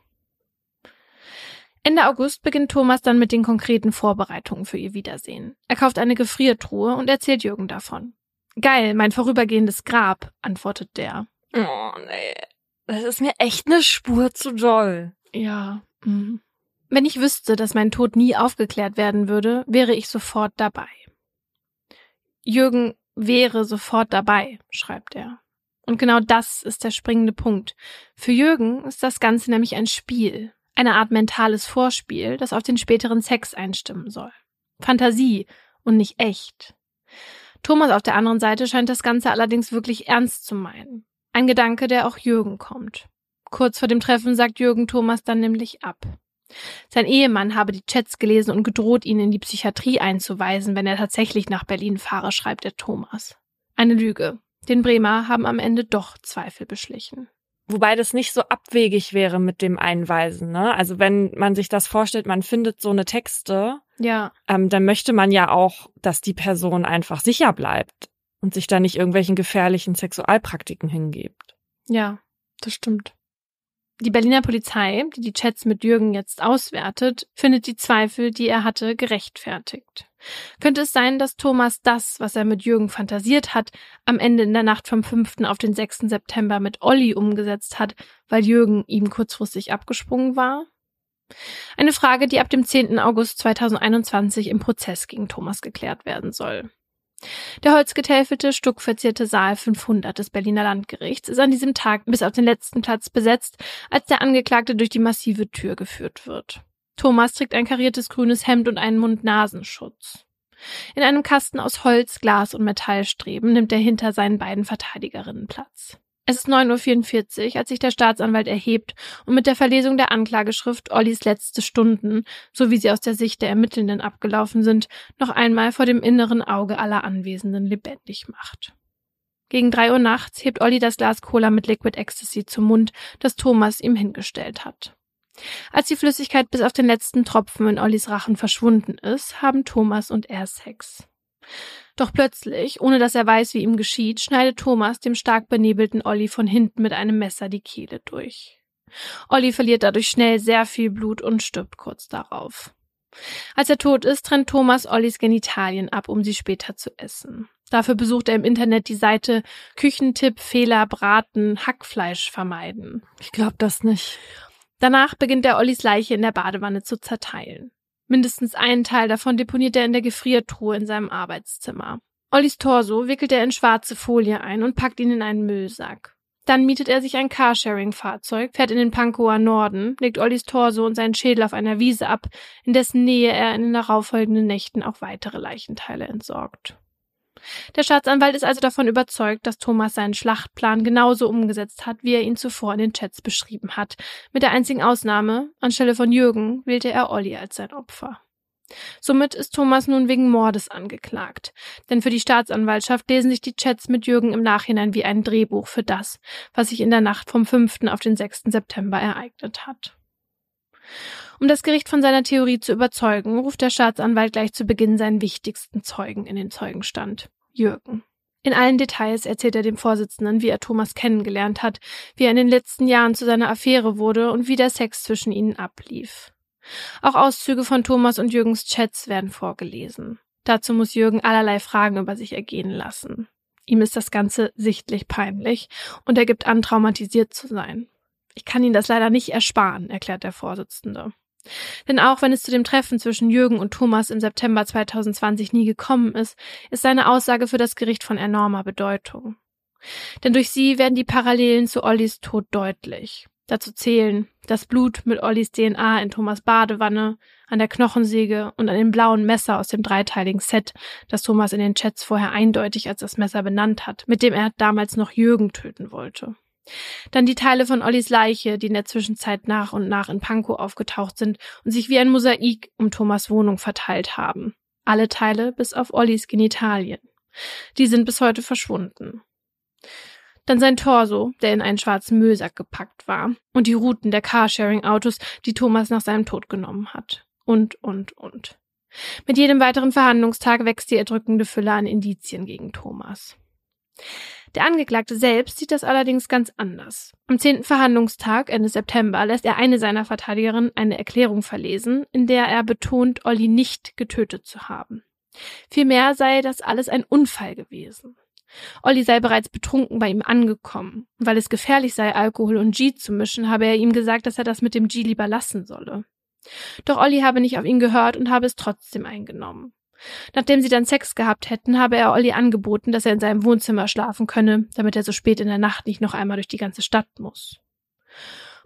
Ende August beginnt Thomas dann mit den konkreten Vorbereitungen für ihr Wiedersehen. Er kauft eine Gefriertruhe und erzählt Jürgen davon. Geil, mein vorübergehendes Grab, antwortet der. Oh, nee. Das ist mir echt eine Spur zu doll. Ja. Mh. Wenn ich wüsste, dass mein Tod nie aufgeklärt werden würde, wäre ich sofort dabei. Jürgen wäre sofort dabei, schreibt er. Und genau das ist der springende Punkt. Für Jürgen ist das Ganze nämlich ein Spiel, eine Art mentales Vorspiel, das auf den späteren Sex einstimmen soll. Fantasie und nicht echt. Thomas auf der anderen Seite scheint das Ganze allerdings wirklich ernst zu meinen. Ein Gedanke, der auch Jürgen kommt. Kurz vor dem Treffen sagt Jürgen Thomas dann nämlich ab. Sein Ehemann habe die Chats gelesen und gedroht, ihn in die Psychiatrie einzuweisen, wenn er tatsächlich nach Berlin fahre, schreibt der Thomas. Eine Lüge. Den Bremer haben am Ende doch Zweifel beschlichen. Wobei das nicht so abwegig wäre mit dem Einweisen. Ne? Also wenn man sich das vorstellt, man findet so eine Texte, ja. ähm, dann möchte man ja auch, dass die Person einfach sicher bleibt und sich da nicht irgendwelchen gefährlichen Sexualpraktiken hingibt. Ja, das stimmt. Die Berliner Polizei, die die Chats mit Jürgen jetzt auswertet, findet die Zweifel, die er hatte, gerechtfertigt. Könnte es sein, dass Thomas das, was er mit Jürgen fantasiert hat, am Ende in der Nacht vom 5. auf den 6. September mit Olli umgesetzt hat, weil Jürgen ihm kurzfristig abgesprungen war? Eine Frage, die ab dem 10. August 2021 im Prozess gegen Thomas geklärt werden soll. Der holzgetäfelte, stuckverzierte Saal 500 des Berliner Landgerichts ist an diesem Tag bis auf den letzten Platz besetzt, als der Angeklagte durch die massive Tür geführt wird. Thomas trägt ein kariertes grünes Hemd und einen Mund-Nasenschutz. In einem Kasten aus Holz, Glas und Metallstreben nimmt er hinter seinen beiden Verteidigerinnen Platz. Es ist 9.44 Uhr, als sich der Staatsanwalt erhebt und mit der Verlesung der Anklageschrift Ollis letzte Stunden, so wie sie aus der Sicht der Ermittelnden abgelaufen sind, noch einmal vor dem inneren Auge aller Anwesenden lebendig macht. Gegen drei Uhr nachts hebt Olli das Glas Cola mit Liquid Ecstasy zum Mund, das Thomas ihm hingestellt hat. Als die Flüssigkeit bis auf den letzten Tropfen in Ollis Rachen verschwunden ist, haben Thomas und er Sex. Doch plötzlich, ohne dass er weiß, wie ihm geschieht, schneidet Thomas dem stark benebelten Olli von hinten mit einem Messer die Kehle durch. Olli verliert dadurch schnell sehr viel Blut und stirbt kurz darauf. Als er tot ist, trennt Thomas Ollis Genitalien ab, um sie später zu essen. Dafür besucht er im Internet die Seite Küchentipp Fehler braten Hackfleisch vermeiden. Ich glaube das nicht. Danach beginnt er Ollis Leiche in der Badewanne zu zerteilen. Mindestens einen Teil davon deponiert er in der Gefriertruhe in seinem Arbeitszimmer. Ollis Torso wickelt er in schwarze Folie ein und packt ihn in einen Müllsack. Dann mietet er sich ein Carsharing-Fahrzeug, fährt in den Pankower Norden, legt Ollis Torso und seinen Schädel auf einer Wiese ab, in dessen Nähe er in den darauffolgenden Nächten auch weitere Leichenteile entsorgt. Der Staatsanwalt ist also davon überzeugt, dass Thomas seinen Schlachtplan genauso umgesetzt hat, wie er ihn zuvor in den Chats beschrieben hat. Mit der einzigen Ausnahme, anstelle von Jürgen wählte er Olli als sein Opfer. Somit ist Thomas nun wegen Mordes angeklagt. Denn für die Staatsanwaltschaft lesen sich die Chats mit Jürgen im Nachhinein wie ein Drehbuch für das, was sich in der Nacht vom 5. auf den 6. September ereignet hat. Um das Gericht von seiner Theorie zu überzeugen, ruft der Staatsanwalt gleich zu Beginn seinen wichtigsten Zeugen in den Zeugenstand. Jürgen. In allen Details erzählt er dem Vorsitzenden, wie er Thomas kennengelernt hat, wie er in den letzten Jahren zu seiner Affäre wurde und wie der Sex zwischen ihnen ablief. Auch Auszüge von Thomas und Jürgens Chats werden vorgelesen. Dazu muss Jürgen allerlei Fragen über sich ergehen lassen. Ihm ist das Ganze sichtlich peinlich und er gibt an, traumatisiert zu sein. Ich kann Ihnen das leider nicht ersparen, erklärt der Vorsitzende. Denn auch wenn es zu dem Treffen zwischen Jürgen und Thomas im September 2020 nie gekommen ist, ist seine Aussage für das Gericht von enormer Bedeutung. Denn durch sie werden die Parallelen zu Ollis Tod deutlich. Dazu zählen das Blut mit Ollis DNA in Thomas Badewanne, an der Knochensäge und an dem blauen Messer aus dem dreiteiligen Set, das Thomas in den Chats vorher eindeutig als das Messer benannt hat, mit dem er damals noch Jürgen töten wollte. Dann die Teile von Ollis Leiche, die in der Zwischenzeit nach und nach in Pankow aufgetaucht sind und sich wie ein Mosaik um Thomas Wohnung verteilt haben. Alle Teile bis auf Ollis Genitalien. Die sind bis heute verschwunden. Dann sein Torso, der in einen schwarzen Müllsack gepackt war. Und die Routen der Carsharing-Autos, die Thomas nach seinem Tod genommen hat. Und, und, und. Mit jedem weiteren Verhandlungstag wächst die erdrückende Fülle an Indizien gegen Thomas. Der Angeklagte selbst sieht das allerdings ganz anders. Am zehnten Verhandlungstag Ende September lässt er eine seiner Verteidigerinnen eine Erklärung verlesen, in der er betont, Olli nicht getötet zu haben. Vielmehr sei das alles ein Unfall gewesen. Olli sei bereits betrunken bei ihm angekommen. Weil es gefährlich sei, Alkohol und G zu mischen, habe er ihm gesagt, dass er das mit dem G lieber lassen solle. Doch Olli habe nicht auf ihn gehört und habe es trotzdem eingenommen. Nachdem sie dann Sex gehabt hätten, habe er Olli angeboten, dass er in seinem Wohnzimmer schlafen könne, damit er so spät in der Nacht nicht noch einmal durch die ganze Stadt muss.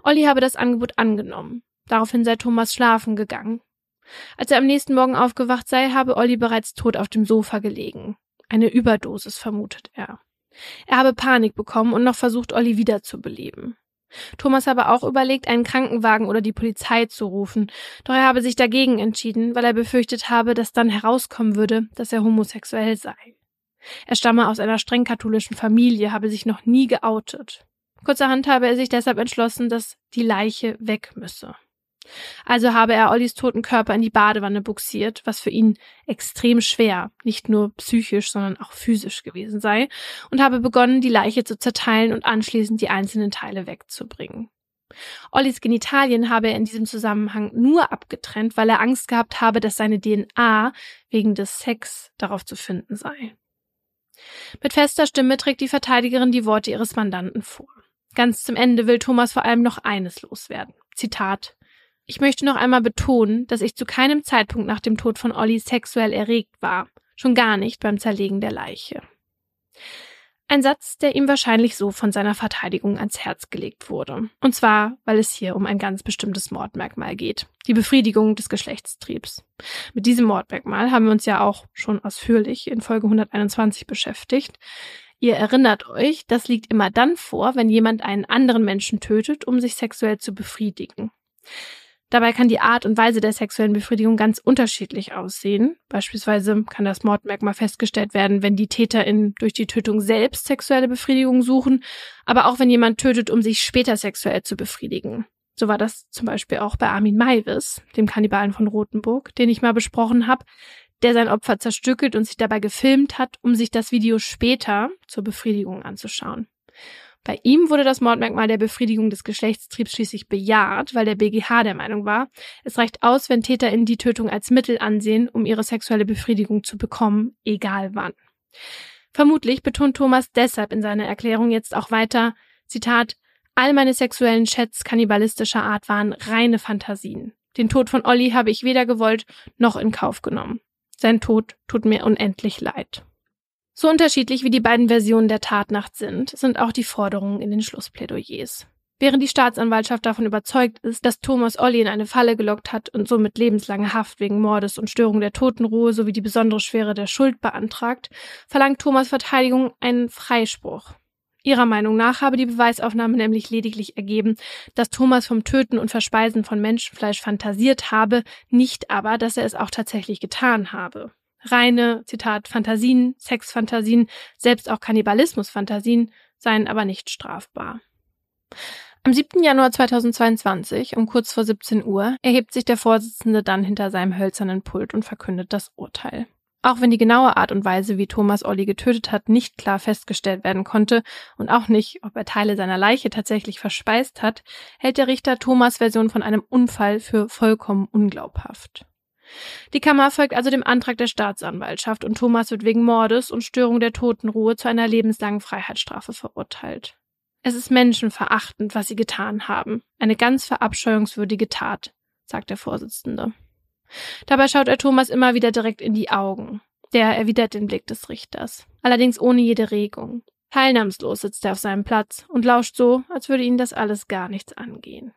Olli habe das Angebot angenommen. Daraufhin sei Thomas schlafen gegangen. Als er am nächsten Morgen aufgewacht sei, habe Olli bereits tot auf dem Sofa gelegen. Eine Überdosis vermutet er. Er habe Panik bekommen und noch versucht, Olli wiederzubeleben. Thomas habe auch überlegt, einen Krankenwagen oder die Polizei zu rufen, doch er habe sich dagegen entschieden, weil er befürchtet habe, dass dann herauskommen würde, dass er homosexuell sei. Er stamme aus einer streng katholischen Familie, habe sich noch nie geoutet. Kurzerhand habe er sich deshalb entschlossen, dass die Leiche weg müsse. Also habe er Ollis toten Körper in die Badewanne buxiert, was für ihn extrem schwer, nicht nur psychisch, sondern auch physisch gewesen sei, und habe begonnen, die Leiche zu zerteilen und anschließend die einzelnen Teile wegzubringen. Ollis Genitalien habe er in diesem Zusammenhang nur abgetrennt, weil er Angst gehabt habe, dass seine DNA wegen des Sex darauf zu finden sei. Mit fester Stimme trägt die Verteidigerin die Worte ihres Mandanten vor. Ganz zum Ende will Thomas vor allem noch eines loswerden. Zitat ich möchte noch einmal betonen, dass ich zu keinem Zeitpunkt nach dem Tod von Olli sexuell erregt war, schon gar nicht beim Zerlegen der Leiche. Ein Satz, der ihm wahrscheinlich so von seiner Verteidigung ans Herz gelegt wurde. Und zwar, weil es hier um ein ganz bestimmtes Mordmerkmal geht. Die Befriedigung des Geschlechtstriebs. Mit diesem Mordmerkmal haben wir uns ja auch schon ausführlich in Folge 121 beschäftigt. Ihr erinnert euch, das liegt immer dann vor, wenn jemand einen anderen Menschen tötet, um sich sexuell zu befriedigen. Dabei kann die Art und Weise der sexuellen Befriedigung ganz unterschiedlich aussehen. Beispielsweise kann das Mordmerkmal festgestellt werden, wenn die TäterInnen durch die Tötung selbst sexuelle Befriedigung suchen, aber auch wenn jemand tötet, um sich später sexuell zu befriedigen. So war das zum Beispiel auch bei Armin Maivis, dem Kannibalen von Rothenburg, den ich mal besprochen habe, der sein Opfer zerstückelt und sich dabei gefilmt hat, um sich das Video später zur Befriedigung anzuschauen. Bei ihm wurde das Mordmerkmal der Befriedigung des Geschlechtstriebs schließlich bejaht, weil der BGH der Meinung war, es reicht aus, wenn TäterInnen die Tötung als Mittel ansehen, um ihre sexuelle Befriedigung zu bekommen, egal wann. Vermutlich betont Thomas deshalb in seiner Erklärung jetzt auch weiter, Zitat, all meine sexuellen Chats kannibalistischer Art waren reine Fantasien. Den Tod von Olli habe ich weder gewollt noch in Kauf genommen. Sein Tod tut mir unendlich leid. So unterschiedlich wie die beiden Versionen der Tatnacht sind, sind auch die Forderungen in den Schlussplädoyers. Während die Staatsanwaltschaft davon überzeugt ist, dass Thomas Olli in eine Falle gelockt hat und somit lebenslange Haft wegen Mordes und Störung der Totenruhe sowie die besondere Schwere der Schuld beantragt, verlangt Thomas Verteidigung einen Freispruch. Ihrer Meinung nach habe die Beweisaufnahme nämlich lediglich ergeben, dass Thomas vom Töten und Verspeisen von Menschenfleisch fantasiert habe, nicht aber, dass er es auch tatsächlich getan habe reine, Zitat, Fantasien, Sexfantasien, selbst auch Kannibalismusfantasien seien aber nicht strafbar. Am 7. Januar 2022 um kurz vor 17 Uhr erhebt sich der Vorsitzende dann hinter seinem hölzernen Pult und verkündet das Urteil. Auch wenn die genaue Art und Weise, wie Thomas Olli getötet hat, nicht klar festgestellt werden konnte und auch nicht, ob er Teile seiner Leiche tatsächlich verspeist hat, hält der Richter Thomas Version von einem Unfall für vollkommen unglaubhaft. Die Kammer folgt also dem Antrag der Staatsanwaltschaft und Thomas wird wegen Mordes und Störung der Totenruhe zu einer lebenslangen Freiheitsstrafe verurteilt. Es ist menschenverachtend, was sie getan haben. Eine ganz verabscheuungswürdige Tat, sagt der Vorsitzende. Dabei schaut er Thomas immer wieder direkt in die Augen. Der erwidert den Blick des Richters, allerdings ohne jede Regung. Teilnahmslos sitzt er auf seinem Platz und lauscht so, als würde ihn das alles gar nichts angehen.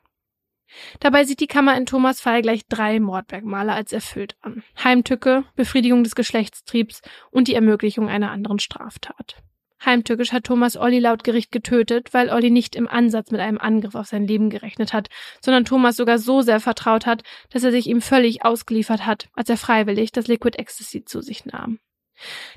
Dabei sieht die Kammer in Thomas Fall gleich drei Mordmerkmale als erfüllt an. Heimtücke, Befriedigung des Geschlechtstriebs und die Ermöglichung einer anderen Straftat. Heimtückisch hat Thomas Olli laut Gericht getötet, weil Olli nicht im Ansatz mit einem Angriff auf sein Leben gerechnet hat, sondern Thomas sogar so sehr vertraut hat, dass er sich ihm völlig ausgeliefert hat, als er freiwillig das Liquid Ecstasy zu sich nahm.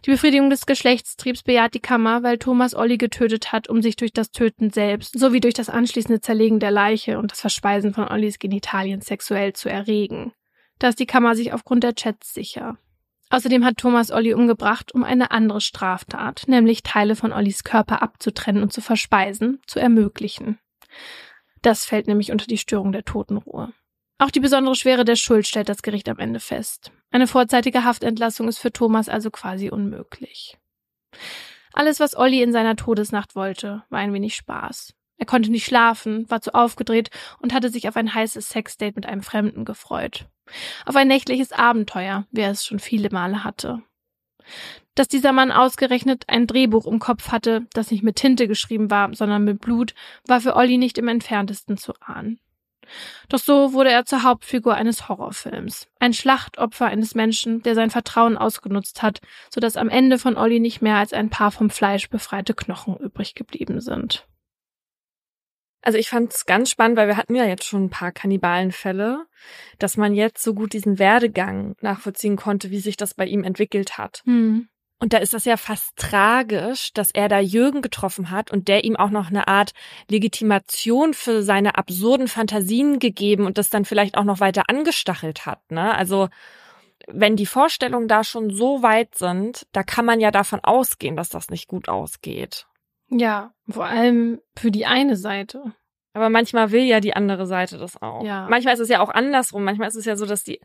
Die Befriedigung des Geschlechtstriebs bejaht die Kammer, weil Thomas Olli getötet hat, um sich durch das Töten selbst sowie durch das anschließende Zerlegen der Leiche und das Verspeisen von Ollis Genitalien sexuell zu erregen. Da ist die Kammer sich aufgrund der Chats sicher. Außerdem hat Thomas Olli umgebracht, um eine andere Straftat, nämlich Teile von Ollis Körper abzutrennen und zu verspeisen, zu ermöglichen. Das fällt nämlich unter die Störung der Totenruhe. Auch die besondere Schwere der Schuld stellt das Gericht am Ende fest. Eine vorzeitige Haftentlassung ist für Thomas also quasi unmöglich. Alles, was Olli in seiner Todesnacht wollte, war ein wenig Spaß. Er konnte nicht schlafen, war zu aufgedreht und hatte sich auf ein heißes Sexdate mit einem Fremden gefreut. Auf ein nächtliches Abenteuer, wie er es schon viele Male hatte. Dass dieser Mann ausgerechnet ein Drehbuch im Kopf hatte, das nicht mit Tinte geschrieben war, sondern mit Blut, war für Olli nicht im entferntesten zu ahnen. Doch so wurde er zur Hauptfigur eines Horrorfilms. Ein Schlachtopfer eines Menschen, der sein Vertrauen ausgenutzt hat, so dass am Ende von Olli nicht mehr als ein paar vom Fleisch befreite Knochen übrig geblieben sind. Also ich fand es ganz spannend, weil wir hatten ja jetzt schon ein paar Kannibalenfälle, dass man jetzt so gut diesen Werdegang nachvollziehen konnte, wie sich das bei ihm entwickelt hat. Hm. Und da ist das ja fast tragisch, dass er da Jürgen getroffen hat und der ihm auch noch eine Art Legitimation für seine absurden Fantasien gegeben und das dann vielleicht auch noch weiter angestachelt hat. Ne? Also wenn die Vorstellungen da schon so weit sind, da kann man ja davon ausgehen, dass das nicht gut ausgeht. Ja, vor allem für die eine Seite. Aber manchmal will ja die andere Seite das auch. Ja. Manchmal ist es ja auch andersrum. Manchmal ist es ja so, dass die,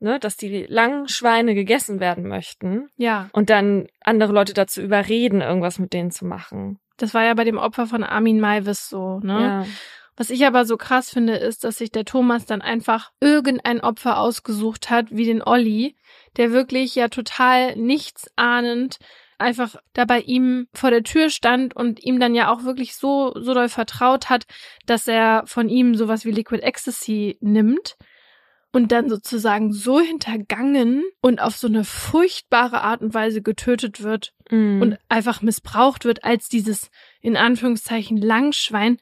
ne, dass die langen Schweine gegessen werden möchten Ja, und dann andere Leute dazu überreden, irgendwas mit denen zu machen. das war ja bei dem Opfer von Armin Maivis so, ne? Ja. Was ich aber so krass finde, ist, dass sich der Thomas dann einfach irgendein Opfer ausgesucht hat, wie den Olli, der wirklich ja total nichtsahnend einfach da bei ihm vor der Tür stand und ihm dann ja auch wirklich so, so doll vertraut hat, dass er von ihm sowas wie Liquid Ecstasy nimmt und dann sozusagen so hintergangen und auf so eine furchtbare Art und Weise getötet wird Mhm. und einfach missbraucht wird als dieses in Anführungszeichen Langschwein,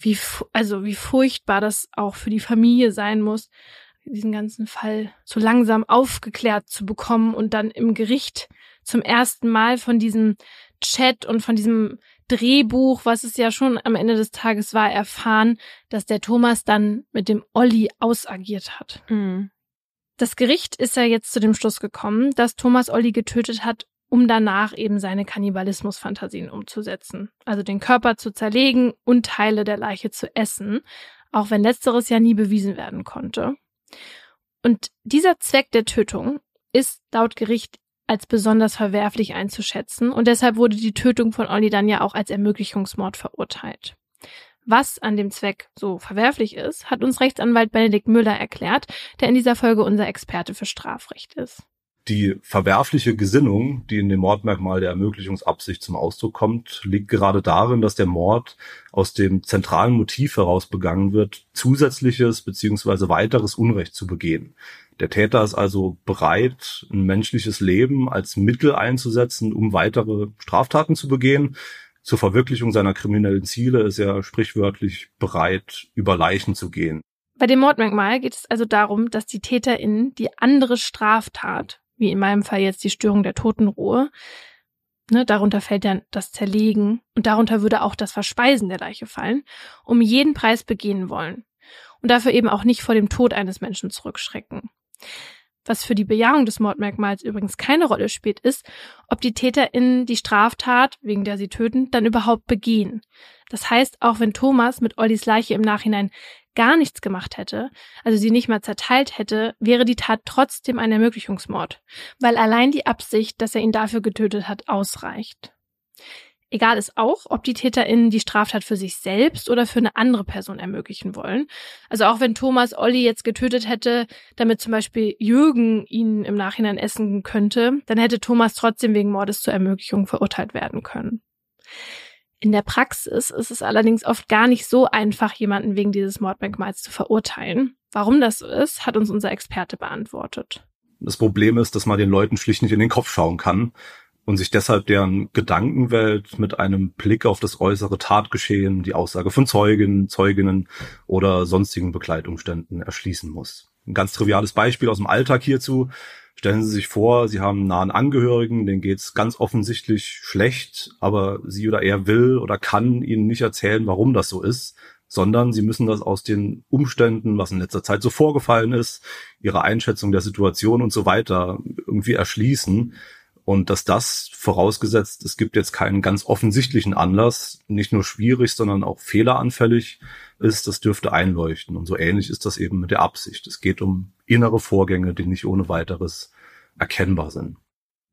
wie also wie furchtbar das auch für die Familie sein muss, diesen ganzen Fall so langsam aufgeklärt zu bekommen und dann im Gericht zum ersten Mal von diesem Chat und von diesem Drehbuch, was es ja schon am Ende des Tages war, erfahren, dass der Thomas dann mit dem Olli ausagiert hat. Mhm. Das Gericht ist ja jetzt zu dem Schluss gekommen, dass Thomas Olli getötet hat, um danach eben seine Kannibalismusfantasien umzusetzen. Also den Körper zu zerlegen und Teile der Leiche zu essen, auch wenn letzteres ja nie bewiesen werden konnte. Und dieser Zweck der Tötung ist laut Gericht als besonders verwerflich einzuschätzen und deshalb wurde die Tötung von Olli dann ja auch als Ermöglichungsmord verurteilt. Was an dem Zweck so verwerflich ist, hat uns Rechtsanwalt Benedikt Müller erklärt, der in dieser Folge unser Experte für Strafrecht ist. Die verwerfliche Gesinnung, die in dem Mordmerkmal der Ermöglichungsabsicht zum Ausdruck kommt, liegt gerade darin, dass der Mord aus dem zentralen Motiv heraus begangen wird, zusätzliches bzw. weiteres Unrecht zu begehen. Der Täter ist also bereit, ein menschliches Leben als Mittel einzusetzen, um weitere Straftaten zu begehen. Zur Verwirklichung seiner kriminellen Ziele ist er sprichwörtlich bereit, über Leichen zu gehen. Bei dem Mordmerkmal geht es also darum, dass die TäterInnen die andere Straftat, wie in meinem Fall jetzt die Störung der Totenruhe, ne, darunter fällt dann das Zerlegen und darunter würde auch das Verspeisen der Leiche fallen, um jeden Preis begehen wollen und dafür eben auch nicht vor dem Tod eines Menschen zurückschrecken. Was für die Bejahung des Mordmerkmals übrigens keine Rolle spielt, ist, ob die TäterInnen die Straftat, wegen der sie töten, dann überhaupt begehen. Das heißt, auch wenn Thomas mit Ollis Leiche im Nachhinein gar nichts gemacht hätte, also sie nicht mal zerteilt hätte, wäre die Tat trotzdem ein Ermöglichungsmord, weil allein die Absicht, dass er ihn dafür getötet hat, ausreicht. Egal ist auch, ob die TäterInnen die Straftat für sich selbst oder für eine andere Person ermöglichen wollen. Also auch wenn Thomas Olli jetzt getötet hätte, damit zum Beispiel Jürgen ihn im Nachhinein essen könnte, dann hätte Thomas trotzdem wegen Mordes zur Ermöglichung verurteilt werden können. In der Praxis ist es allerdings oft gar nicht so einfach, jemanden wegen dieses Mordmerkmals zu verurteilen. Warum das so ist, hat uns unser Experte beantwortet. Das Problem ist, dass man den Leuten schlicht nicht in den Kopf schauen kann und sich deshalb deren Gedankenwelt mit einem Blick auf das äußere Tatgeschehen, die Aussage von Zeugen, Zeuginnen oder sonstigen Begleitumständen erschließen muss. Ein ganz triviales Beispiel aus dem Alltag hierzu. Stellen Sie sich vor, Sie haben einen nahen Angehörigen, den geht's ganz offensichtlich schlecht, aber sie oder er will oder kann Ihnen nicht erzählen, warum das so ist, sondern Sie müssen das aus den Umständen, was in letzter Zeit so vorgefallen ist, Ihre Einschätzung der Situation und so weiter irgendwie erschließen. Und dass das vorausgesetzt, es gibt jetzt keinen ganz offensichtlichen Anlass, nicht nur schwierig, sondern auch fehleranfällig ist, das dürfte einleuchten. Und so ähnlich ist das eben mit der Absicht. Es geht um innere Vorgänge, die nicht ohne weiteres erkennbar sind.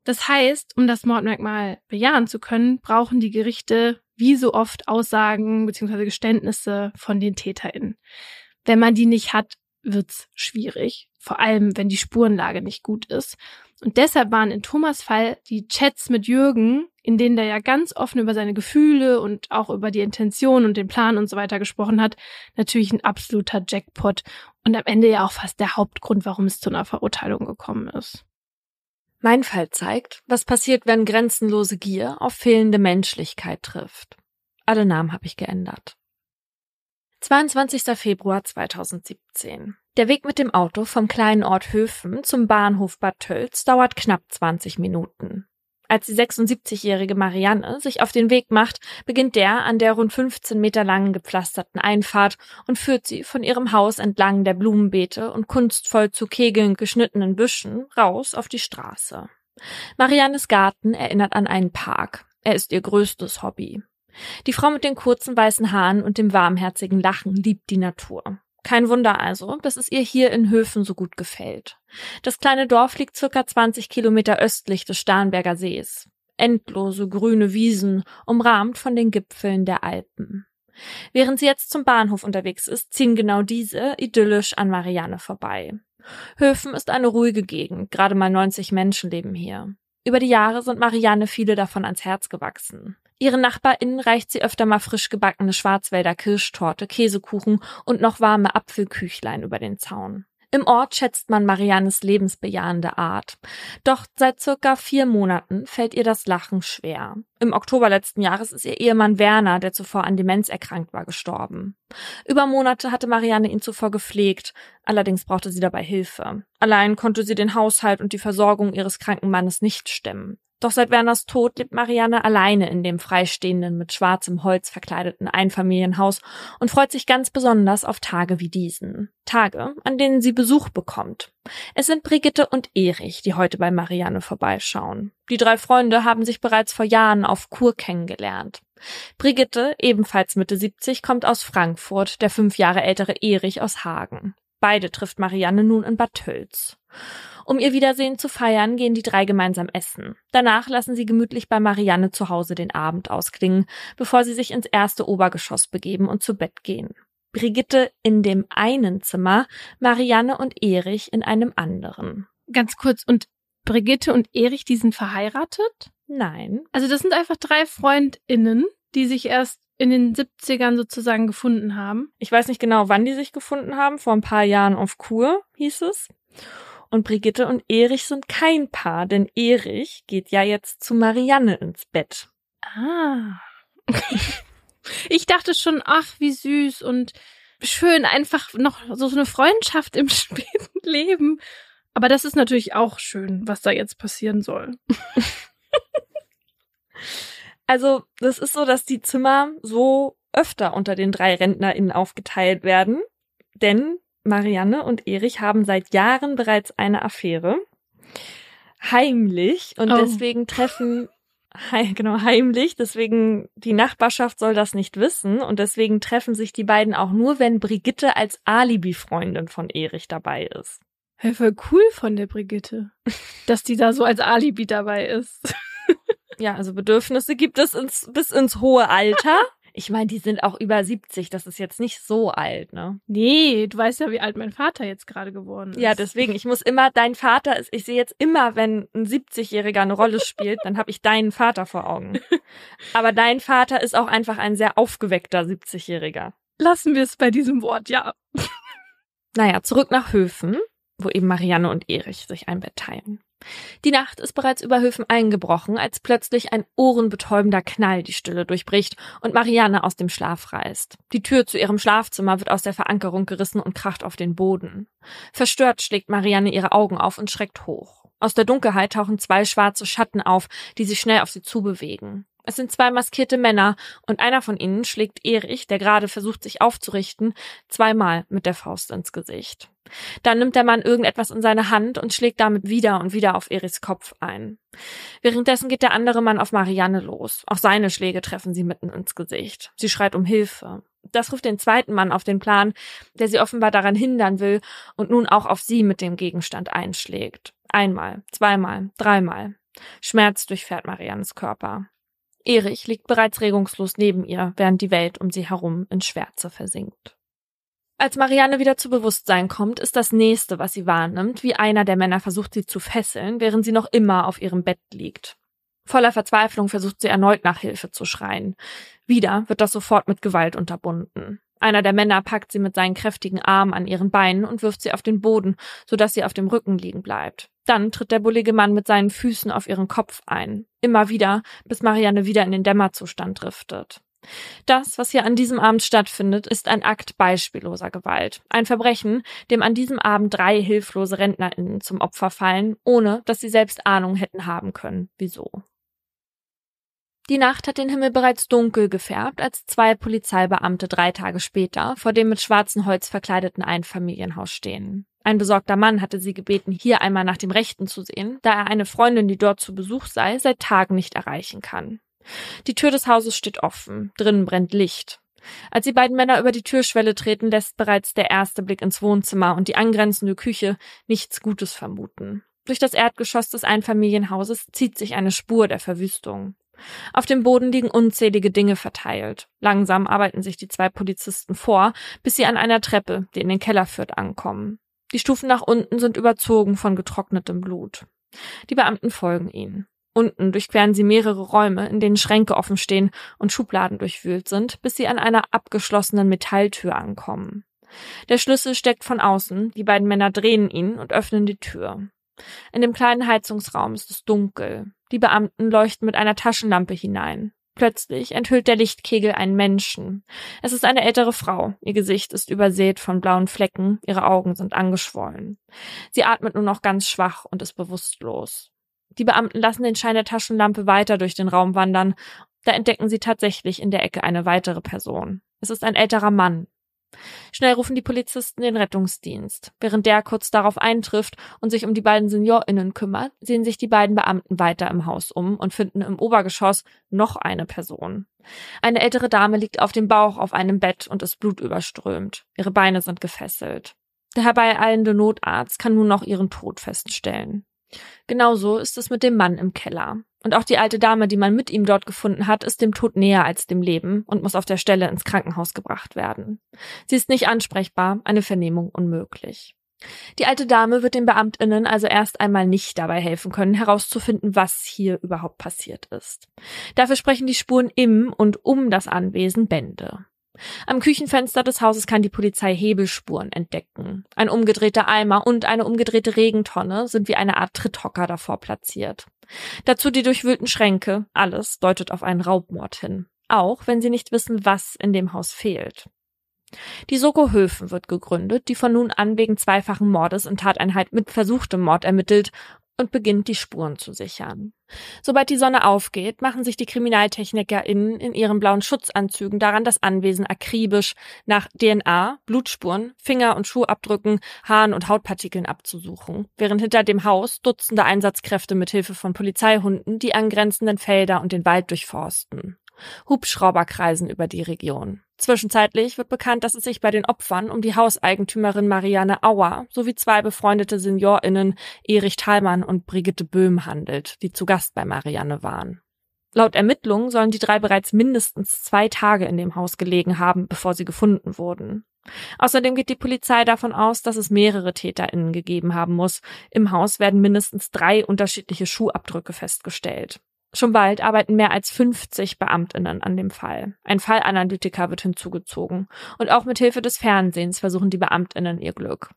Das heißt, um das Mordmerkmal bejahen zu können, brauchen die Gerichte wie so oft Aussagen bzw. Geständnisse von den TäterInnen. Wenn man die nicht hat, wird's schwierig, vor allem wenn die Spurenlage nicht gut ist. Und deshalb waren in Thomas Fall die Chats mit Jürgen, in denen der ja ganz offen über seine Gefühle und auch über die Intention und den Plan und so weiter gesprochen hat, natürlich ein absoluter Jackpot und am Ende ja auch fast der Hauptgrund, warum es zu einer Verurteilung gekommen ist. Mein Fall zeigt, was passiert, wenn grenzenlose Gier auf fehlende Menschlichkeit trifft. Alle Namen habe ich geändert. 22. Februar 2017. Der Weg mit dem Auto vom kleinen Ort Höfen zum Bahnhof Bad Tölz dauert knapp 20 Minuten. Als die 76-jährige Marianne sich auf den Weg macht, beginnt der an der rund 15 Meter langen gepflasterten Einfahrt und führt sie von ihrem Haus entlang der Blumenbeete und kunstvoll zu Kegeln geschnittenen Büschen raus auf die Straße. Mariannes Garten erinnert an einen Park. Er ist ihr größtes Hobby. Die Frau mit den kurzen weißen Haaren und dem warmherzigen Lachen liebt die Natur. Kein Wunder also, dass es ihr hier in Höfen so gut gefällt. Das kleine Dorf liegt circa 20 Kilometer östlich des Starnberger Sees. Endlose grüne Wiesen, umrahmt von den Gipfeln der Alpen. Während sie jetzt zum Bahnhof unterwegs ist, ziehen genau diese idyllisch an Marianne vorbei. Höfen ist eine ruhige Gegend, gerade mal 90 Menschen leben hier. Über die Jahre sind Marianne viele davon ans Herz gewachsen. Ihren NachbarInnen reicht sie öfter mal frisch gebackene Schwarzwälder Kirschtorte, Käsekuchen und noch warme Apfelküchlein über den Zaun. Im Ort schätzt man Mariannes lebensbejahende Art. Doch seit circa vier Monaten fällt ihr das Lachen schwer. Im Oktober letzten Jahres ist ihr Ehemann Werner, der zuvor an Demenz erkrankt war, gestorben. Über Monate hatte Marianne ihn zuvor gepflegt, allerdings brauchte sie dabei Hilfe. Allein konnte sie den Haushalt und die Versorgung ihres kranken Mannes nicht stemmen. Doch seit Werners Tod lebt Marianne alleine in dem freistehenden, mit schwarzem Holz verkleideten Einfamilienhaus und freut sich ganz besonders auf Tage wie diesen. Tage, an denen sie Besuch bekommt. Es sind Brigitte und Erich, die heute bei Marianne vorbeischauen. Die drei Freunde haben sich bereits vor Jahren auf Kur kennengelernt. Brigitte, ebenfalls Mitte 70, kommt aus Frankfurt, der fünf Jahre ältere Erich aus Hagen. Beide trifft Marianne nun in Bad Tölz. Um ihr Wiedersehen zu feiern, gehen die drei gemeinsam essen. Danach lassen sie gemütlich bei Marianne zu Hause den Abend ausklingen, bevor sie sich ins erste Obergeschoss begeben und zu Bett gehen. Brigitte in dem einen Zimmer, Marianne und Erich in einem anderen. Ganz kurz, und Brigitte und Erich, die sind verheiratet? Nein. Also das sind einfach drei FreundInnen, die sich erst in den 70ern sozusagen gefunden haben. Ich weiß nicht genau, wann die sich gefunden haben. Vor ein paar Jahren auf Kur, hieß es. Und Brigitte und Erich sind kein Paar, denn Erich geht ja jetzt zu Marianne ins Bett. Ah. ich dachte schon, ach, wie süß und schön, einfach noch so eine Freundschaft im späten Leben. Aber das ist natürlich auch schön, was da jetzt passieren soll. also, das ist so, dass die Zimmer so öfter unter den drei RentnerInnen aufgeteilt werden. Denn Marianne und Erich haben seit Jahren bereits eine Affäre. Heimlich. Und Oh. deswegen treffen, hei- genau, heimlich. Deswegen, die Nachbarschaft soll das nicht wissen. Und deswegen treffen sich die beiden auch nur, wenn Brigitte als Alibi-Freundin von Erich dabei ist. Hey, voll cool von der Brigitte, dass die da so als Alibi dabei ist. Ja, also Bedürfnisse gibt es ins, bis ins hohe Alter. Ich meine, die sind auch über 70. Das ist jetzt nicht so alt, ne? Nee, du weißt ja, wie alt mein Vater jetzt gerade geworden ist. Ja, deswegen, ich muss immer, dein Vater ist, ich sehe jetzt immer, wenn ein 70-Jähriger eine Rolle spielt, dann habe ich deinen Vater vor Augen. Aber dein Vater ist auch einfach ein sehr aufgeweckter 70-Jähriger. Lassen wir es bei diesem Wort, ja. Naja, zurück nach Höfen, wo eben Marianne und Erich sich ein Bett teilen. Die Nacht ist bereits über Höfen eingebrochen, als plötzlich ein ohrenbetäubender Knall die Stille durchbricht und Marianne aus dem Schlaf reißt. Die Tür zu ihrem Schlafzimmer wird aus der Verankerung gerissen und kracht auf den Boden. Verstört schlägt Marianne ihre Augen auf und schreckt hoch. Aus der Dunkelheit tauchen zwei schwarze Schatten auf, die sich schnell auf sie zubewegen. Es sind zwei maskierte Männer und einer von ihnen schlägt Erich, der gerade versucht, sich aufzurichten, zweimal mit der Faust ins Gesicht. Dann nimmt der Mann irgendetwas in seine Hand und schlägt damit wieder und wieder auf Erichs Kopf ein. Währenddessen geht der andere Mann auf Marianne los. Auch seine Schläge treffen sie mitten ins Gesicht. Sie schreit um Hilfe. Das ruft den zweiten Mann auf den Plan, der sie offenbar daran hindern will und nun auch auf sie mit dem Gegenstand einschlägt. Einmal, zweimal, dreimal. Schmerz durchfährt Mariannes Körper. Erich liegt bereits regungslos neben ihr, während die Welt um sie herum in Schwärze versinkt. Als Marianne wieder zu Bewusstsein kommt, ist das nächste, was sie wahrnimmt, wie einer der Männer versucht, sie zu fesseln, während sie noch immer auf ihrem Bett liegt. Voller Verzweiflung versucht sie erneut nach Hilfe zu schreien. Wieder wird das sofort mit Gewalt unterbunden. Einer der Männer packt sie mit seinen kräftigen Armen an ihren Beinen und wirft sie auf den Boden, sodass sie auf dem Rücken liegen bleibt. Dann tritt der bullige Mann mit seinen Füßen auf ihren Kopf ein. Immer wieder, bis Marianne wieder in den Dämmerzustand driftet. Das, was hier an diesem Abend stattfindet, ist ein Akt beispielloser Gewalt. Ein Verbrechen, dem an diesem Abend drei hilflose RentnerInnen zum Opfer fallen, ohne dass sie selbst Ahnung hätten haben können, wieso. Die Nacht hat den Himmel bereits dunkel gefärbt, als zwei Polizeibeamte drei Tage später vor dem mit schwarzem Holz verkleideten Einfamilienhaus stehen. Ein besorgter Mann hatte sie gebeten, hier einmal nach dem Rechten zu sehen, da er eine Freundin, die dort zu Besuch sei, seit Tagen nicht erreichen kann. Die Tür des Hauses steht offen, drinnen brennt Licht. Als die beiden Männer über die Türschwelle treten, lässt bereits der erste Blick ins Wohnzimmer und die angrenzende Küche nichts Gutes vermuten. Durch das Erdgeschoss des Einfamilienhauses zieht sich eine Spur der Verwüstung. Auf dem Boden liegen unzählige Dinge verteilt. Langsam arbeiten sich die zwei Polizisten vor, bis sie an einer Treppe, die in den Keller führt, ankommen. Die Stufen nach unten sind überzogen von getrocknetem Blut. Die Beamten folgen ihnen. Unten durchqueren sie mehrere Räume, in denen Schränke offen stehen und Schubladen durchwühlt sind, bis sie an einer abgeschlossenen Metalltür ankommen. Der Schlüssel steckt von außen, die beiden Männer drehen ihn und öffnen die Tür. In dem kleinen Heizungsraum ist es dunkel. Die Beamten leuchten mit einer Taschenlampe hinein. Plötzlich enthüllt der Lichtkegel einen Menschen. Es ist eine ältere Frau. Ihr Gesicht ist übersät von blauen Flecken, ihre Augen sind angeschwollen. Sie atmet nur noch ganz schwach und ist bewusstlos. Die Beamten lassen den Schein der Taschenlampe weiter durch den Raum wandern. Da entdecken sie tatsächlich in der Ecke eine weitere Person. Es ist ein älterer Mann. Schnell rufen die Polizisten den Rettungsdienst. Während der kurz darauf eintrifft und sich um die beiden SeniorInnen kümmert, sehen sich die beiden Beamten weiter im Haus um und finden im Obergeschoss noch eine Person. Eine ältere Dame liegt auf dem Bauch auf einem Bett und ist blutüberströmt. Ihre Beine sind gefesselt. Der herbeieilende Notarzt kann nun noch ihren Tod feststellen. Genauso ist es mit dem Mann im Keller. Und auch die alte Dame, die man mit ihm dort gefunden hat, ist dem Tod näher als dem Leben und muss auf der Stelle ins Krankenhaus gebracht werden. Sie ist nicht ansprechbar, eine Vernehmung unmöglich. Die alte Dame wird den Beamtinnen also erst einmal nicht dabei helfen können, herauszufinden, was hier überhaupt passiert ist. Dafür sprechen die Spuren im und um das Anwesen Bände. Am Küchenfenster des Hauses kann die Polizei Hebelspuren entdecken. Ein umgedrehter Eimer und eine umgedrehte Regentonne sind wie eine Art Tritthocker davor platziert. Dazu die durchwühlten Schränke. Alles deutet auf einen Raubmord hin. Auch wenn sie nicht wissen, was in dem Haus fehlt. Die Soko Höfen wird gegründet, die von nun an wegen zweifachen Mordes in Tateinheit mit versuchtem Mord ermittelt und beginnt die Spuren zu sichern. Sobald die Sonne aufgeht, machen sich die KriminaltechnikerInnen in ihren blauen Schutzanzügen daran, das Anwesen akribisch nach DNA, Blutspuren, Finger- und Schuhabdrücken, Haaren und Hautpartikeln abzusuchen, während hinter dem Haus Dutzende Einsatzkräfte mit Hilfe von Polizeihunden die angrenzenden Felder und den Wald durchforsten. Hubschrauber kreisen über die Region. Zwischenzeitlich wird bekannt, dass es sich bei den Opfern um die Hauseigentümerin Marianne Auer sowie zwei befreundete SeniorInnen Erich Thalmann und Brigitte Böhm handelt, die zu Gast bei Marianne waren. Laut Ermittlungen sollen die drei bereits mindestens zwei Tage in dem Haus gelegen haben, bevor sie gefunden wurden. Außerdem geht die Polizei davon aus, dass es mehrere TäterInnen gegeben haben muss. Im Haus werden mindestens drei unterschiedliche Schuhabdrücke festgestellt. Schon bald arbeiten mehr als 50 Beamtinnen an dem Fall. Ein Fallanalytiker wird hinzugezogen. Und auch mit Hilfe des Fernsehens versuchen die Beamtinnen ihr Glück.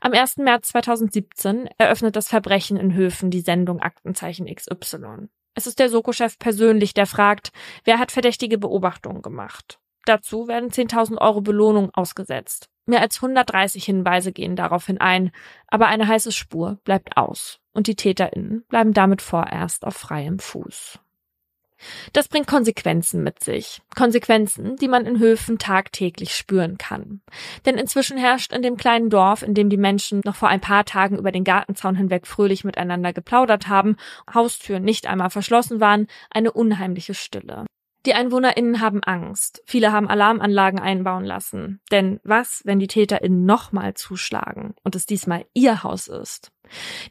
Am 1. März 2017 eröffnet das Verbrechen in Höfen die Sendung Aktenzeichen XY. Es ist der Soko-Chef persönlich, der fragt, wer hat verdächtige Beobachtungen gemacht. Dazu werden 10.000 Euro Belohnung ausgesetzt. Mehr als 130 Hinweise gehen daraufhin ein, aber eine heiße Spur bleibt aus und die TäterInnen bleiben damit vorerst auf freiem Fuß. Das bringt Konsequenzen mit sich. Konsequenzen, die man in Höfen tagtäglich spüren kann. Denn inzwischen herrscht in dem kleinen Dorf, in dem die Menschen noch vor ein paar Tagen über den Gartenzaun hinweg fröhlich miteinander geplaudert haben, Haustüren nicht einmal verschlossen waren, eine unheimliche Stille. Die EinwohnerInnen haben Angst. Viele haben Alarmanlagen einbauen lassen. Denn was, wenn die TäterInnen nochmal zuschlagen und es diesmal ihr Haus ist?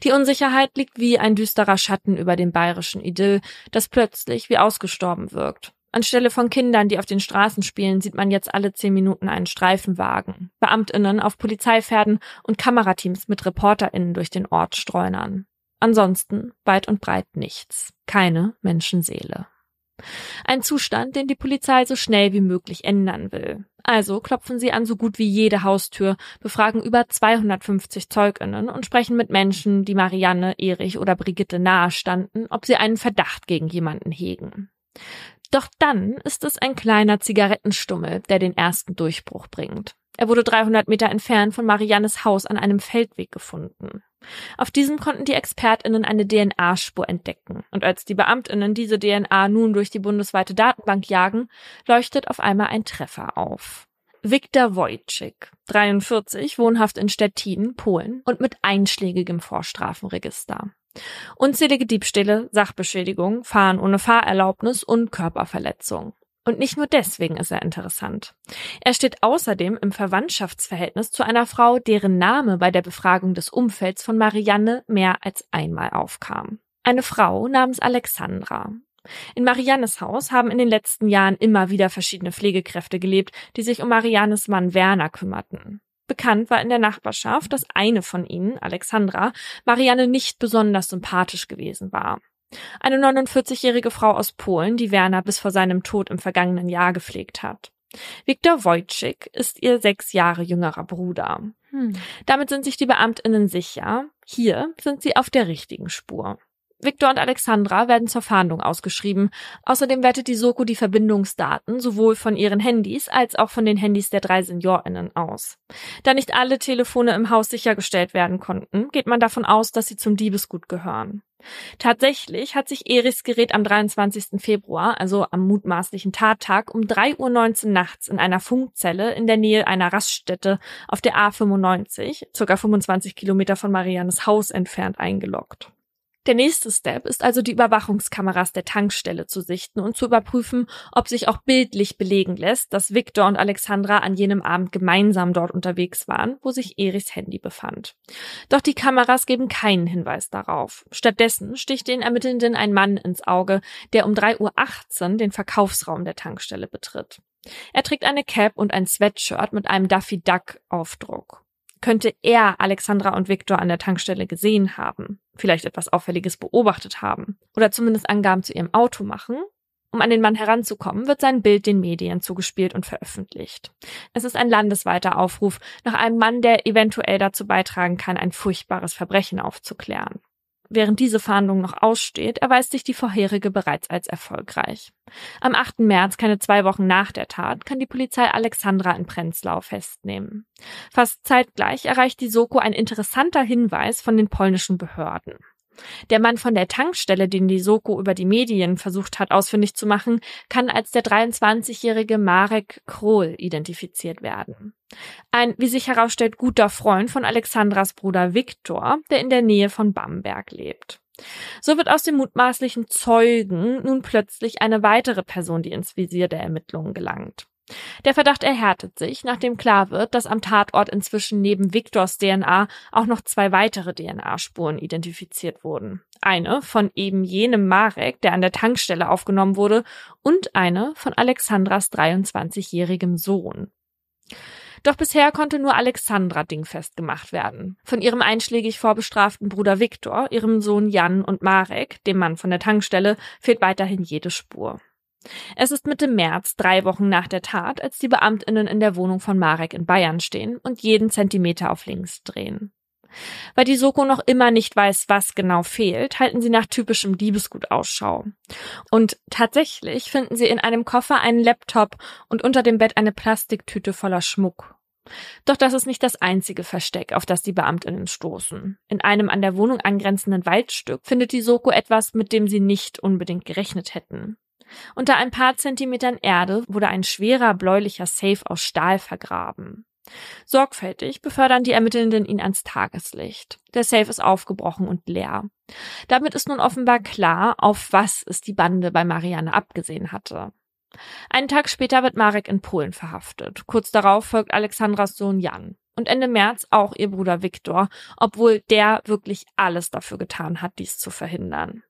Die Unsicherheit liegt wie ein düsterer Schatten über dem bayerischen Idyll, das plötzlich wie ausgestorben wirkt. Anstelle von Kindern, die auf den Straßen spielen, sieht man jetzt alle zehn Minuten einen Streifenwagen, Beamtinnen auf Polizeipferden und Kamerateams mit ReporterInnen durch den Ort streunern. Ansonsten weit und breit nichts. Keine Menschenseele. Ein Zustand, den die Polizei so schnell wie möglich ändern will. Also klopfen sie an so gut wie jede Haustür, befragen über 250 Zeuginnen und sprechen mit Menschen, die Marianne, Erich oder Brigitte nahestanden, ob sie einen Verdacht gegen jemanden hegen. Doch dann ist es ein kleiner Zigarettenstummel, der den ersten Durchbruch bringt. Er wurde 300 Meter entfernt von Mariannes Haus an einem Feldweg gefunden. Auf diesem konnten die ExpertInnen eine DNA-Spur entdecken. Und als die BeamtInnen diese DNA nun durch die bundesweite Datenbank jagen, leuchtet auf einmal ein Treffer auf. Viktor Wojcik, 43, wohnhaft in Stettin, Polen und mit einschlägigem Vorstrafenregister. Unzählige Diebstähle, Sachbeschädigung, Fahren ohne Fahrerlaubnis und Körperverletzung. Und nicht nur deswegen ist er interessant. Er steht außerdem im Verwandtschaftsverhältnis zu einer Frau, deren Name bei der Befragung des Umfelds von Marianne mehr als einmal aufkam. Eine Frau namens Alexandra. In Mariannes Haus haben in den letzten Jahren immer wieder verschiedene Pflegekräfte gelebt, die sich um Mariannes Mann Werner kümmerten. Bekannt war in der Nachbarschaft, dass eine von ihnen, Alexandra, Marianne nicht besonders sympathisch gewesen war. Eine 49-jährige Frau aus Polen, die Werner bis vor seinem Tod im vergangenen Jahr gepflegt hat. Viktor Wojcik ist ihr sechs Jahre jüngerer Bruder. Hm. Damit sind sich die Beamtinnen sicher, hier sind sie auf der richtigen Spur. Viktor und Alexandra werden zur Fahndung ausgeschrieben. Außerdem wertet die Soko die Verbindungsdaten sowohl von ihren Handys als auch von den Handys der drei SeniorInnen aus. Da nicht alle Telefone im Haus sichergestellt werden konnten, geht man davon aus, dass sie zum Diebesgut gehören. Tatsächlich hat sich Erichs Gerät am 23. Februar, also am mutmaßlichen Tattag, um 3.19 Uhr nachts in einer Funkzelle in der Nähe einer Raststätte auf der A95, circa 25 Kilometer von Mariannes Haus entfernt, eingeloggt. Der nächste Step ist also die Überwachungskameras der Tankstelle zu sichten und zu überprüfen, ob sich auch bildlich belegen lässt, dass Victor und Alexandra an jenem Abend gemeinsam dort unterwegs waren, wo sich Erichs Handy befand. Doch die Kameras geben keinen Hinweis darauf. Stattdessen sticht den Ermittelnden ein Mann ins Auge, der um 3.18 Uhr den Verkaufsraum der Tankstelle betritt. Er trägt eine Cap und ein Sweatshirt mit einem Daffy Duck Aufdruck könnte er Alexandra und Viktor an der Tankstelle gesehen haben, vielleicht etwas Auffälliges beobachtet haben oder zumindest Angaben zu ihrem Auto machen. Um an den Mann heranzukommen, wird sein Bild den Medien zugespielt und veröffentlicht. Es ist ein landesweiter Aufruf nach einem Mann, der eventuell dazu beitragen kann, ein furchtbares Verbrechen aufzuklären. Während diese Fahndung noch aussteht, erweist sich die vorherige bereits als erfolgreich. Am 8. März, keine zwei Wochen nach der Tat, kann die Polizei Alexandra in Prenzlau festnehmen. Fast zeitgleich erreicht die Soko ein interessanter Hinweis von den polnischen Behörden. Der Mann von der Tankstelle, den die Soko über die Medien versucht hat ausfindig zu machen, kann als der 23-jährige Marek Krohl identifiziert werden. Ein, wie sich herausstellt, guter Freund von Alexandras Bruder Viktor, der in der Nähe von Bamberg lebt. So wird aus dem mutmaßlichen Zeugen nun plötzlich eine weitere Person, die ins Visier der Ermittlungen gelangt. Der Verdacht erhärtet sich, nachdem klar wird, dass am Tatort inzwischen neben Viktors DNA auch noch zwei weitere DNA-Spuren identifiziert wurden. Eine von eben jenem Marek, der an der Tankstelle aufgenommen wurde, und eine von Alexandras 23-jährigem Sohn. Doch bisher konnte nur Alexandra dingfest gemacht werden. Von ihrem einschlägig vorbestraften Bruder Viktor, ihrem Sohn Jan und Marek, dem Mann von der Tankstelle, fehlt weiterhin jede Spur. Es ist Mitte März, drei Wochen nach der Tat, als die Beamtinnen in der Wohnung von Marek in Bayern stehen und jeden Zentimeter auf links drehen. Weil die Soko noch immer nicht weiß, was genau fehlt, halten sie nach typischem Diebesgut Ausschau. Und tatsächlich finden sie in einem Koffer einen Laptop und unter dem Bett eine Plastiktüte voller Schmuck. Doch das ist nicht das einzige Versteck, auf das die Beamtinnen stoßen. In einem an der Wohnung angrenzenden Waldstück findet die Soko etwas, mit dem sie nicht unbedingt gerechnet hätten. Unter ein paar Zentimetern Erde wurde ein schwerer bläulicher Safe aus Stahl vergraben. Sorgfältig befördern die Ermittelnden ihn ans Tageslicht. Der Safe ist aufgebrochen und leer. Damit ist nun offenbar klar, auf was es die Bande bei Marianne abgesehen hatte. Einen Tag später wird Marek in Polen verhaftet. Kurz darauf folgt Alexandras Sohn Jan und Ende März auch ihr Bruder Viktor, obwohl der wirklich alles dafür getan hat, dies zu verhindern.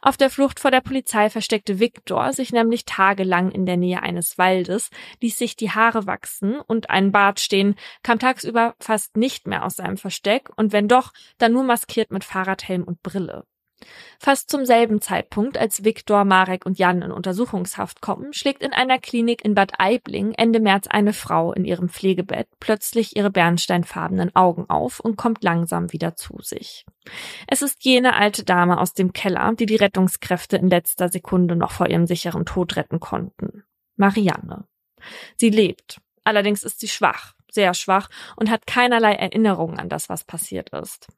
Auf der Flucht vor der Polizei versteckte Viktor sich nämlich tagelang in der Nähe eines Waldes, ließ sich die Haare wachsen und einen Bart stehen, kam tagsüber fast nicht mehr aus seinem Versteck und wenn doch, dann nur maskiert mit Fahrradhelm und Brille. Fast zum selben Zeitpunkt, als Viktor, Marek und Jan in Untersuchungshaft kommen, schlägt in einer Klinik in Bad Aibling Ende März eine Frau in ihrem Pflegebett plötzlich ihre bernsteinfarbenen Augen auf und kommt langsam wieder zu sich. Es ist jene alte Dame aus dem Keller, die die Rettungskräfte in letzter Sekunde noch vor ihrem sicheren Tod retten konnten. Marianne. Sie lebt. Allerdings ist sie schwach, sehr schwach und hat keinerlei Erinnerung an das, was passiert ist.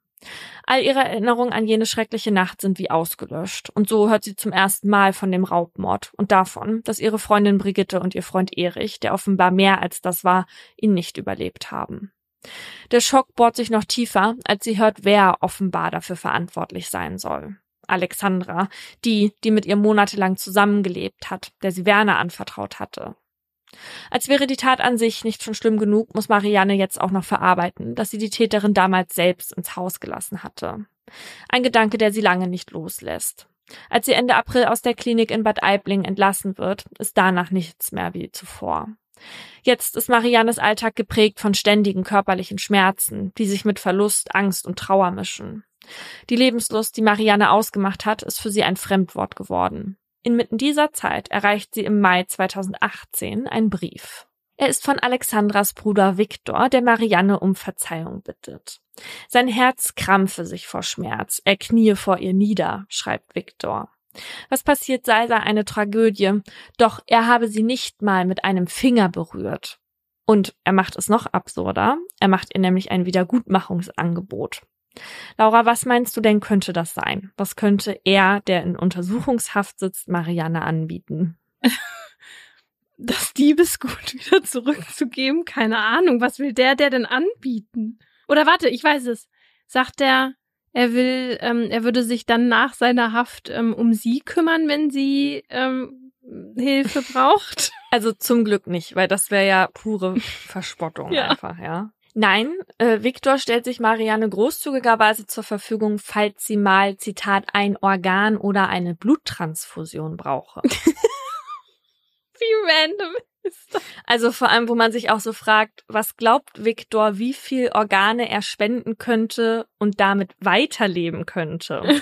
All ihre Erinnerungen an jene schreckliche Nacht sind wie ausgelöscht, und so hört sie zum ersten Mal von dem Raubmord und davon, dass ihre Freundin Brigitte und ihr Freund Erich, der offenbar mehr als das war, ihn nicht überlebt haben. Der Schock bohrt sich noch tiefer, als sie hört, wer offenbar dafür verantwortlich sein soll. Alexandra, die, die mit ihr monatelang zusammengelebt hat, der sie Werner anvertraut hatte. Als wäre die Tat an sich nicht schon schlimm genug, muss Marianne jetzt auch noch verarbeiten, dass sie die Täterin damals selbst ins Haus gelassen hatte. Ein Gedanke, der sie lange nicht loslässt. Als sie Ende April aus der Klinik in Bad Aibling entlassen wird, ist danach nichts mehr wie zuvor. Jetzt ist Mariannes Alltag geprägt von ständigen körperlichen Schmerzen, die sich mit Verlust, Angst und Trauer mischen. Die Lebenslust, die Marianne ausgemacht hat, ist für sie ein Fremdwort geworden. Inmitten dieser Zeit erreicht sie im Mai 2018 ein Brief. Er ist von Alexandras Bruder Viktor, der Marianne um Verzeihung bittet. Sein Herz krampfe sich vor Schmerz, er kniee vor ihr nieder, schreibt Viktor. Was passiert sei, sei eine Tragödie, doch er habe sie nicht mal mit einem Finger berührt. Und er macht es noch absurder, er macht ihr nämlich ein Wiedergutmachungsangebot. Laura, was meinst du denn könnte das sein? Was könnte er, der in Untersuchungshaft sitzt, Marianne anbieten? Das Diebesgut wieder zurückzugeben? Keine Ahnung. Was will der, der denn anbieten? Oder warte, ich weiß es. Sagt er, er will, ähm, er würde sich dann nach seiner Haft ähm, um sie kümmern, wenn sie ähm, Hilfe braucht? Also zum Glück nicht, weil das wäre ja pure Verspottung ja. einfach, ja. Nein, äh, Viktor stellt sich Marianne großzügigerweise zur Verfügung, falls sie mal, Zitat, ein Organ oder eine Bluttransfusion brauche. wie random ist das? Also vor allem, wo man sich auch so fragt, was glaubt Viktor, wie viel Organe er spenden könnte und damit weiterleben könnte?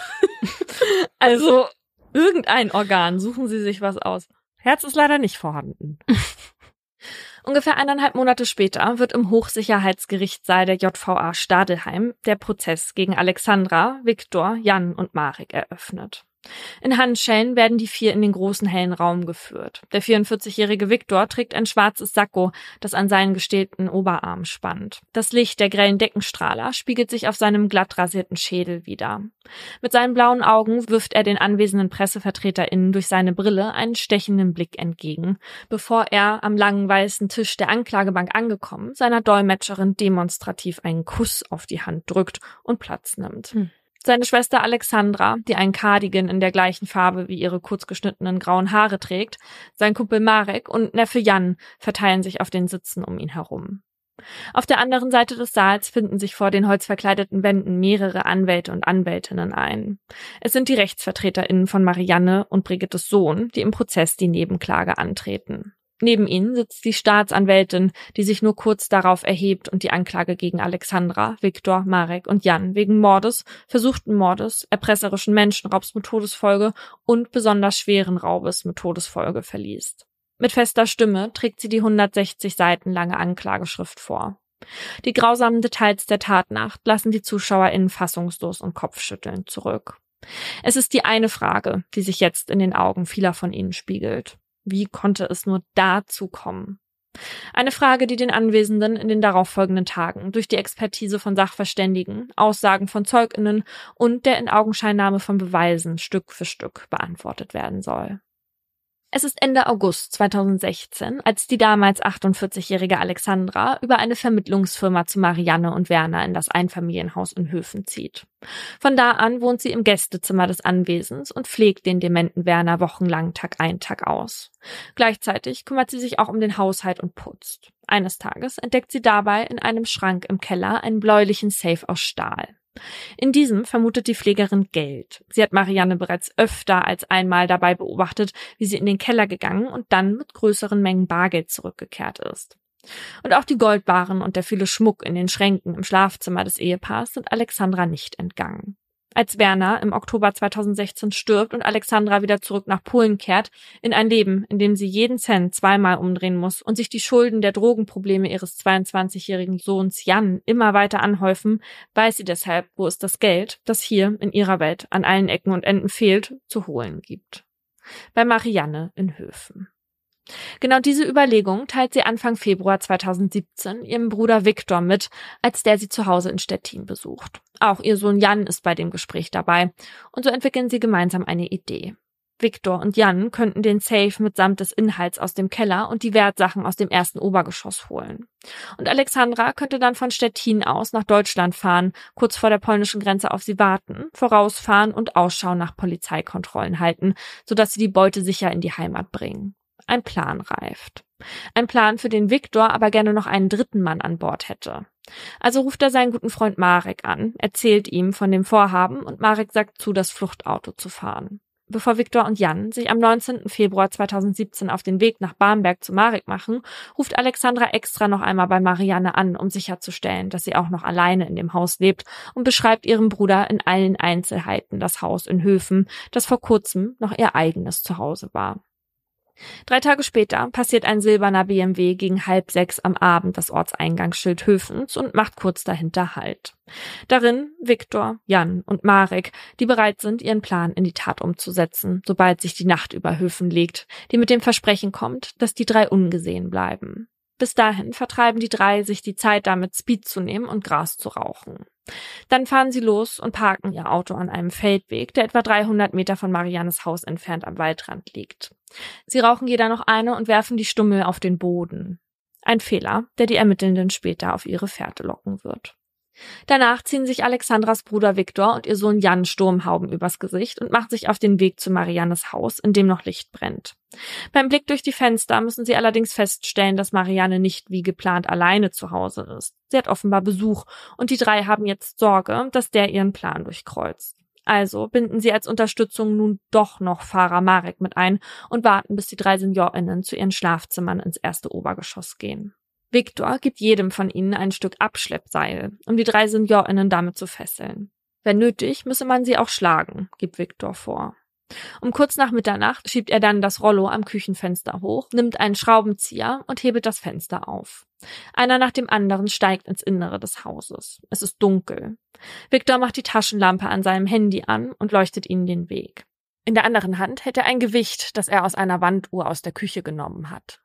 also irgendein Organ, suchen Sie sich was aus. Herz ist leider nicht vorhanden. Ungefähr eineinhalb Monate später wird im Hochsicherheitsgerichtssaal der JVA Stadelheim der Prozess gegen Alexandra, Viktor, Jan und Marek eröffnet. In Handschellen werden die vier in den großen hellen Raum geführt. Der 44-jährige Viktor trägt ein schwarzes Sakko, das an seinen gestählten Oberarm spannt. Das Licht der grellen Deckenstrahler spiegelt sich auf seinem glatt rasierten Schädel wieder. Mit seinen blauen Augen wirft er den anwesenden PressevertreterInnen durch seine Brille einen stechenden Blick entgegen, bevor er am langen weißen Tisch der Anklagebank angekommen seiner Dolmetscherin demonstrativ einen Kuss auf die Hand drückt und Platz nimmt. Hm. Seine Schwester Alexandra, die einen Cardigan in der gleichen Farbe wie ihre kurzgeschnittenen grauen Haare trägt, sein Kumpel Marek und Neffe Jan verteilen sich auf den Sitzen um ihn herum. Auf der anderen Seite des Saals finden sich vor den holzverkleideten Wänden mehrere Anwälte und Anwältinnen ein. Es sind die RechtsvertreterInnen von Marianne und Brigittes Sohn, die im Prozess die Nebenklage antreten. Neben ihnen sitzt die Staatsanwältin, die sich nur kurz darauf erhebt und die Anklage gegen Alexandra, Viktor, Marek und Jan wegen Mordes, versuchten Mordes, erpresserischen Menschenraubs mit Todesfolge und besonders schweren Raubes mit Todesfolge verliest. Mit fester Stimme trägt sie die 160 Seiten lange Anklageschrift vor. Die grausamen Details der Tatnacht lassen die ZuschauerInnen fassungslos und kopfschüttelnd zurück. Es ist die eine Frage, die sich jetzt in den Augen vieler von ihnen spiegelt. Wie konnte es nur dazu kommen? Eine Frage, die den Anwesenden in den darauffolgenden Tagen durch die Expertise von Sachverständigen, Aussagen von Zeuginnen und der Inaugenscheinnahme von Beweisen Stück für Stück beantwortet werden soll. Es ist Ende August 2016, als die damals 48-jährige Alexandra über eine Vermittlungsfirma zu Marianne und Werner in das Einfamilienhaus in Höfen zieht. Von da an wohnt sie im Gästezimmer des Anwesens und pflegt den dementen Werner wochenlang Tag ein, Tag aus. Gleichzeitig kümmert sie sich auch um den Haushalt und putzt. Eines Tages entdeckt sie dabei in einem Schrank im Keller einen bläulichen Safe aus Stahl. In diesem vermutet die Pflegerin Geld. Sie hat Marianne bereits öfter als einmal dabei beobachtet, wie sie in den Keller gegangen und dann mit größeren Mengen Bargeld zurückgekehrt ist. Und auch die Goldbarren und der viele Schmuck in den Schränken im Schlafzimmer des Ehepaars sind Alexandra nicht entgangen. Als Werner im Oktober 2016 stirbt und Alexandra wieder zurück nach Polen kehrt, in ein Leben, in dem sie jeden Cent zweimal umdrehen muss und sich die Schulden der Drogenprobleme ihres 22-jährigen Sohns Jan immer weiter anhäufen, weiß sie deshalb, wo es das Geld, das hier in ihrer Welt an allen Ecken und Enden fehlt, zu holen gibt. Bei Marianne in Höfen. Genau diese Überlegung teilt sie Anfang Februar 2017 ihrem Bruder Viktor mit, als der sie zu Hause in Stettin besucht. Auch ihr Sohn Jan ist bei dem Gespräch dabei und so entwickeln sie gemeinsam eine Idee. Viktor und Jan könnten den Safe mitsamt des Inhalts aus dem Keller und die Wertsachen aus dem ersten Obergeschoss holen. Und Alexandra könnte dann von Stettin aus nach Deutschland fahren, kurz vor der polnischen Grenze auf sie warten, vorausfahren und Ausschau nach Polizeikontrollen halten, sodass sie die Beute sicher in die Heimat bringen. Ein Plan reift. Ein Plan, für den Viktor aber gerne noch einen dritten Mann an Bord hätte. Also ruft er seinen guten Freund Marek an, erzählt ihm von dem Vorhaben und Marek sagt zu, das Fluchtauto zu fahren. Bevor Viktor und Jan sich am 19. Februar 2017 auf den Weg nach Barmbek zu Marek machen, ruft Alexandra extra noch einmal bei Marianne an, um sicherzustellen, dass sie auch noch alleine in dem Haus lebt und beschreibt ihrem Bruder in allen Einzelheiten das Haus in Höfen, das vor kurzem noch ihr eigenes Zuhause war. Drei Tage später passiert ein silberner BMW gegen halb sechs am Abend das Ortseingangsschild Höfens und macht kurz dahinter Halt. Darin Viktor, Jan und Marek, die bereit sind, ihren Plan in die Tat umzusetzen, sobald sich die Nacht über Höfen legt, die mit dem Versprechen kommt, dass die drei ungesehen bleiben. Bis dahin vertreiben die drei sich die Zeit damit, Speed zu nehmen und Gras zu rauchen. Dann fahren sie los und parken ihr Auto an einem Feldweg, der etwa 300 Meter von Mariannes Haus entfernt am Waldrand liegt. Sie rauchen jeder noch eine und werfen die Stummel auf den Boden. Ein Fehler, der die Ermittelnden später auf ihre Fährte locken wird. Danach ziehen sich Alexandras Bruder Viktor und ihr Sohn Jan Sturmhauben übers Gesicht und machen sich auf den Weg zu Mariannes Haus, in dem noch Licht brennt. Beim Blick durch die Fenster müssen sie allerdings feststellen, dass Marianne nicht wie geplant alleine zu Hause ist. Sie hat offenbar Besuch und die drei haben jetzt Sorge, dass der ihren Plan durchkreuzt. Also binden sie als Unterstützung nun doch noch Fahrer Marek mit ein und warten, bis die drei SeniorInnen zu ihren Schlafzimmern ins erste Obergeschoss gehen. Viktor gibt jedem von ihnen ein Stück Abschleppseil, um die drei SeniorInnen damit zu fesseln. Wenn nötig, müsse man sie auch schlagen, gibt Viktor vor. Um kurz nach Mitternacht schiebt er dann das Rollo am Küchenfenster hoch, nimmt einen Schraubenzieher und hebelt das Fenster auf. Einer nach dem anderen steigt ins Innere des Hauses. Es ist dunkel. Viktor macht die Taschenlampe an seinem Handy an und leuchtet ihnen den Weg. In der anderen Hand hält er ein Gewicht, das er aus einer Wanduhr aus der Küche genommen hat.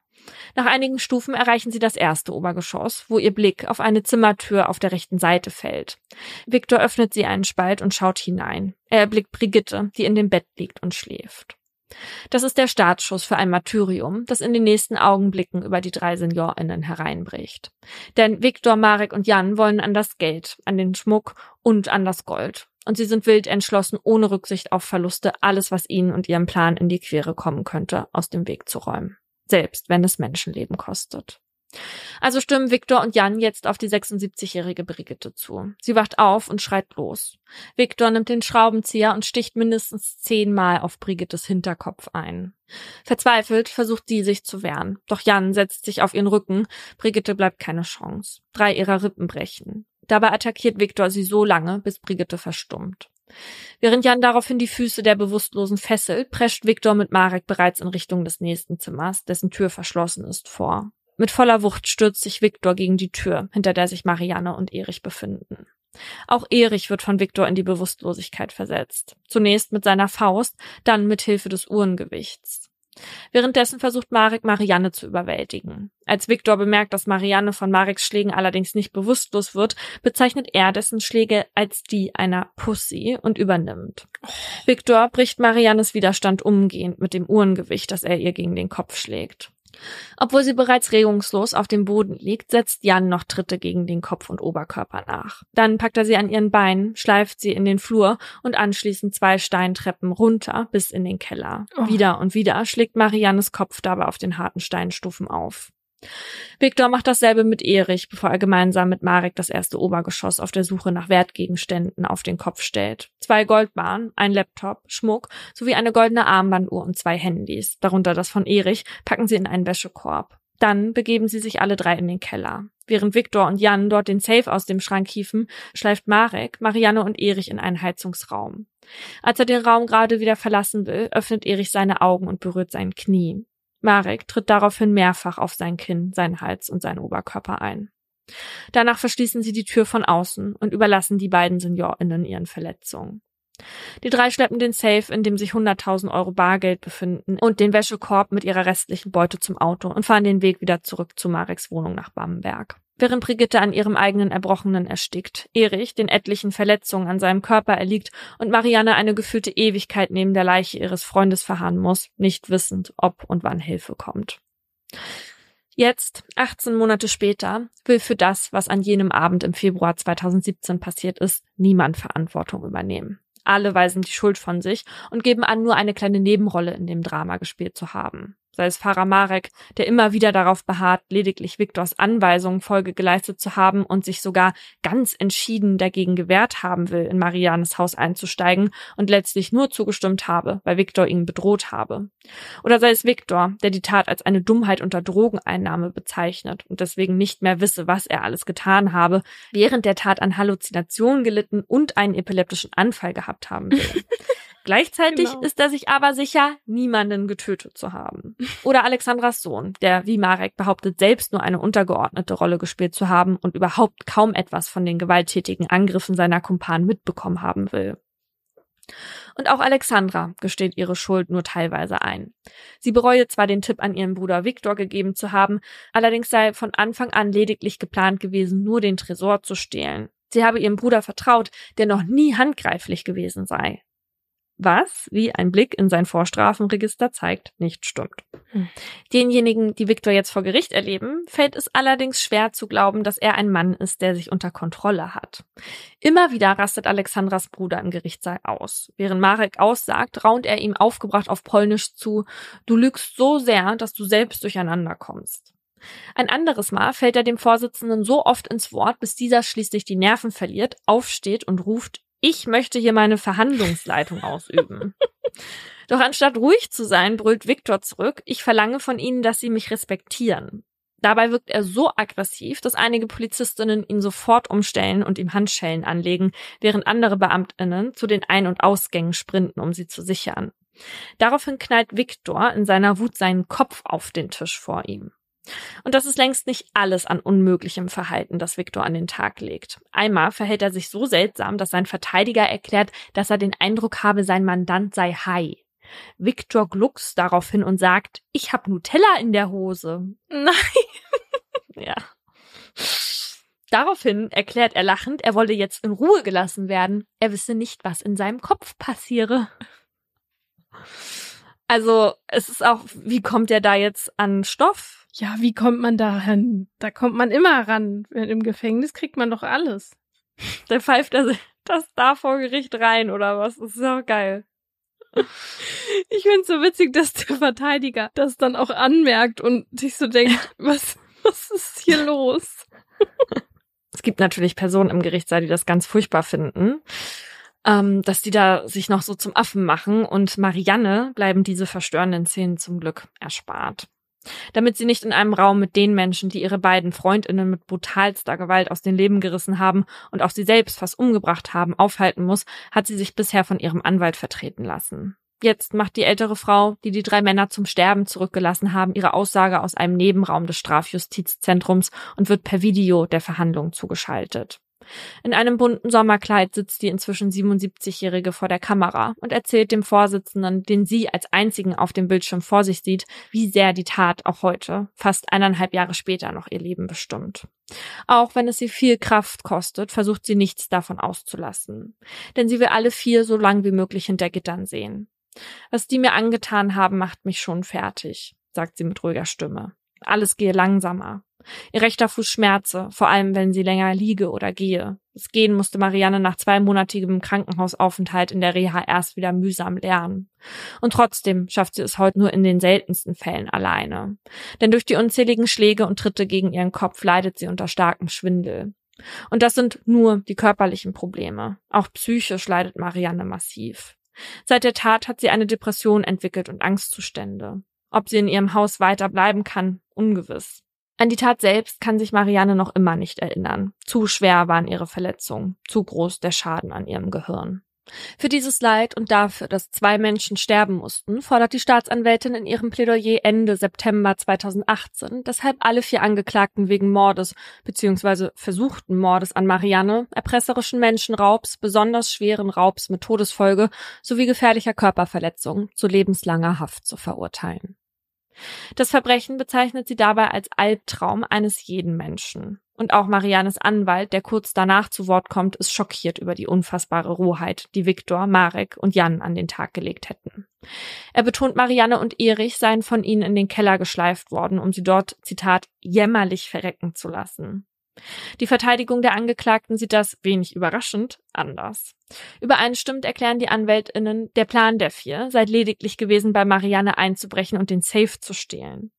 Nach einigen Stufen erreichen sie das erste Obergeschoss, wo ihr Blick auf eine Zimmertür auf der rechten Seite fällt. Viktor öffnet sie einen Spalt und schaut hinein. Er erblickt Brigitte, die in dem Bett liegt und schläft. Das ist der Startschuss für ein Martyrium, das in den nächsten Augenblicken über die drei SeniorInnen hereinbricht. Denn Viktor, Marek und Jan wollen an das Geld, an den Schmuck und an das Gold. Und sie sind wild entschlossen, ohne Rücksicht auf Verluste, alles, was ihnen und ihrem Plan in die Quere kommen könnte, aus dem Weg zu räumen selbst wenn es Menschenleben kostet. Also stürmen Viktor und Jan jetzt auf die 76-jährige Brigitte zu. Sie wacht auf und schreit los. Viktor nimmt den Schraubenzieher und sticht mindestens zehnmal auf Brigittes Hinterkopf ein. Verzweifelt versucht sie sich zu wehren. Doch Jan setzt sich auf ihren Rücken. Brigitte bleibt keine Chance. Drei ihrer Rippen brechen. Dabei attackiert Viktor sie so lange, bis Brigitte verstummt. Während Jan daraufhin die Füße der Bewusstlosen fesselt, prescht Viktor mit Marek bereits in Richtung des nächsten Zimmers, dessen Tür verschlossen ist, vor. Mit voller Wucht stürzt sich Viktor gegen die Tür, hinter der sich Marianne und Erich befinden. Auch Erich wird von Viktor in die Bewusstlosigkeit versetzt. Zunächst mit seiner Faust, dann mit Hilfe des Uhrengewichts. Währenddessen versucht Marek, Marianne zu überwältigen. Als Viktor bemerkt, dass Marianne von Mareks Schlägen allerdings nicht bewusstlos wird, bezeichnet er dessen Schläge als die einer Pussy und übernimmt. Viktor bricht Mariannes Widerstand umgehend mit dem Uhrengewicht, das er ihr gegen den Kopf schlägt. Obwohl sie bereits regungslos auf dem Boden liegt, setzt Jan noch Tritte gegen den Kopf und Oberkörper nach. Dann packt er sie an ihren Beinen, schleift sie in den Flur und anschließend zwei Steintreppen runter bis in den Keller. Oh. Wieder und wieder schlägt Mariannes Kopf dabei auf den harten Steinstufen auf. Viktor macht dasselbe mit Erich, bevor er gemeinsam mit Marek das erste Obergeschoss auf der Suche nach Wertgegenständen auf den Kopf stellt. Zwei Goldbahnen, ein Laptop, Schmuck sowie eine goldene Armbanduhr und zwei Handys, darunter das von Erich, packen sie in einen Wäschekorb. Dann begeben sie sich alle drei in den Keller. Während Viktor und Jan dort den Safe aus dem Schrank hieven, schleift Marek, Marianne und Erich in einen Heizungsraum. Als er den Raum gerade wieder verlassen will, öffnet Erich seine Augen und berührt sein Knie. Marek tritt daraufhin mehrfach auf sein Kinn, seinen Hals und seinen Oberkörper ein. Danach verschließen sie die Tür von außen und überlassen die beiden SeniorInnen ihren Verletzungen. Die drei schleppen den Safe, in dem sich 100.000 Euro Bargeld befinden, und den Wäschekorb mit ihrer restlichen Beute zum Auto und fahren den Weg wieder zurück zu Mareks Wohnung nach Bamberg während Brigitte an ihrem eigenen Erbrochenen erstickt, Erich den etlichen Verletzungen an seinem Körper erliegt und Marianne eine gefühlte Ewigkeit neben der Leiche ihres Freundes verharren muss, nicht wissend, ob und wann Hilfe kommt. Jetzt, 18 Monate später, will für das, was an jenem Abend im Februar 2017 passiert ist, niemand Verantwortung übernehmen. Alle weisen die Schuld von sich und geben an, nur eine kleine Nebenrolle in dem Drama gespielt zu haben sei es Pfarrer Marek, der immer wieder darauf beharrt, lediglich Viktors Anweisungen Folge geleistet zu haben und sich sogar ganz entschieden dagegen gewehrt haben will, in Marianes Haus einzusteigen und letztlich nur zugestimmt habe, weil Viktor ihn bedroht habe. Oder sei es Viktor, der die Tat als eine Dummheit unter Drogeneinnahme bezeichnet und deswegen nicht mehr wisse, was er alles getan habe, während der Tat an Halluzinationen gelitten und einen epileptischen Anfall gehabt haben will. Gleichzeitig genau. ist er sich aber sicher, niemanden getötet zu haben. Oder Alexandras Sohn, der, wie Marek behauptet, selbst nur eine untergeordnete Rolle gespielt zu haben und überhaupt kaum etwas von den gewalttätigen Angriffen seiner Kumpanen mitbekommen haben will. Und auch Alexandra gesteht ihre Schuld nur teilweise ein. Sie bereue zwar den Tipp an ihren Bruder Viktor gegeben zu haben, allerdings sei von Anfang an lediglich geplant gewesen, nur den Tresor zu stehlen. Sie habe ihrem Bruder vertraut, der noch nie handgreiflich gewesen sei was, wie ein Blick in sein Vorstrafenregister zeigt, nicht stimmt. Hm. Denjenigen, die Viktor jetzt vor Gericht erleben, fällt es allerdings schwer zu glauben, dass er ein Mann ist, der sich unter Kontrolle hat. Immer wieder rastet Alexandras Bruder im Gerichtssaal aus. Während Marek aussagt, raunt er ihm aufgebracht auf Polnisch zu, du lügst so sehr, dass du selbst durcheinander kommst. Ein anderes Mal fällt er dem Vorsitzenden so oft ins Wort, bis dieser schließlich die Nerven verliert, aufsteht und ruft, ich möchte hier meine Verhandlungsleitung ausüben. Doch anstatt ruhig zu sein, brüllt Viktor zurück, ich verlange von Ihnen, dass Sie mich respektieren. Dabei wirkt er so aggressiv, dass einige Polizistinnen ihn sofort umstellen und ihm Handschellen anlegen, während andere Beamtinnen zu den Ein- und Ausgängen sprinten, um sie zu sichern. Daraufhin knallt Viktor in seiner Wut seinen Kopf auf den Tisch vor ihm. Und das ist längst nicht alles an unmöglichem Verhalten, das Viktor an den Tag legt. Einmal verhält er sich so seltsam, dass sein Verteidiger erklärt, dass er den Eindruck habe, sein Mandant sei high. Viktor gluckst daraufhin und sagt, ich hab Nutella in der Hose. Nein. Ja. Daraufhin erklärt er lachend, er wolle jetzt in Ruhe gelassen werden. Er wisse nicht, was in seinem Kopf passiere. Also, es ist auch, wie kommt er da jetzt an Stoff? Ja, wie kommt man da ran? Da kommt man immer ran. Im Gefängnis kriegt man doch alles. Der pfeift er das da vor Gericht rein oder was? Das ist auch geil. Ich find's so witzig, dass der Verteidiger das dann auch anmerkt und sich so denkt, was, was ist hier los? Es gibt natürlich Personen im Gerichtssaal, die das ganz furchtbar finden, ähm, dass die da sich noch so zum Affen machen und Marianne bleiben diese verstörenden Szenen zum Glück erspart. Damit sie nicht in einem Raum mit den Menschen, die ihre beiden Freundinnen mit brutalster Gewalt aus den Leben gerissen haben und auch sie selbst fast umgebracht haben, aufhalten muss, hat sie sich bisher von ihrem Anwalt vertreten lassen. Jetzt macht die ältere Frau, die die drei Männer zum Sterben zurückgelassen haben, ihre Aussage aus einem Nebenraum des Strafjustizzentrums und wird per Video der Verhandlung zugeschaltet. In einem bunten Sommerkleid sitzt die inzwischen 77-Jährige vor der Kamera und erzählt dem Vorsitzenden, den sie als einzigen auf dem Bildschirm vor sich sieht, wie sehr die Tat auch heute, fast eineinhalb Jahre später, noch ihr Leben bestimmt. Auch wenn es sie viel Kraft kostet, versucht sie nichts davon auszulassen. Denn sie will alle vier so lang wie möglich hinter Gittern sehen. Was die mir angetan haben, macht mich schon fertig, sagt sie mit ruhiger Stimme. Alles gehe langsamer. Ihr rechter Fuß schmerze, vor allem wenn sie länger liege oder gehe. Das Gehen musste Marianne nach zweimonatigem Krankenhausaufenthalt in der Reha erst wieder mühsam lernen. Und trotzdem schafft sie es heute nur in den seltensten Fällen alleine. Denn durch die unzähligen Schläge und Tritte gegen ihren Kopf leidet sie unter starkem Schwindel. Und das sind nur die körperlichen Probleme. Auch psychisch leidet Marianne massiv. Seit der Tat hat sie eine Depression entwickelt und Angstzustände. Ob sie in ihrem Haus weiter bleiben kann, ungewiss. An die Tat selbst kann sich Marianne noch immer nicht erinnern. Zu schwer waren ihre Verletzungen, zu groß der Schaden an ihrem Gehirn. Für dieses Leid und dafür, dass zwei Menschen sterben mussten, fordert die Staatsanwältin in ihrem Plädoyer Ende September 2018 deshalb alle vier Angeklagten wegen Mordes bzw. versuchten Mordes an Marianne, erpresserischen Menschenraubs, besonders schweren Raubs mit Todesfolge sowie gefährlicher Körperverletzung zu lebenslanger Haft zu verurteilen. Das Verbrechen bezeichnet sie dabei als Albtraum eines jeden Menschen. Und auch Mariannes Anwalt, der kurz danach zu Wort kommt, ist schockiert über die unfassbare Rohheit, die Viktor, Marek und Jan an den Tag gelegt hätten. Er betont, Marianne und Erich seien von ihnen in den Keller geschleift worden, um sie dort, Zitat, jämmerlich verrecken zu lassen. Die Verteidigung der Angeklagten sieht das, wenig überraschend, anders. Übereinstimmend erklären die Anwältinnen, der Plan der vier sei lediglich gewesen, bei Marianne einzubrechen und den Safe zu stehlen.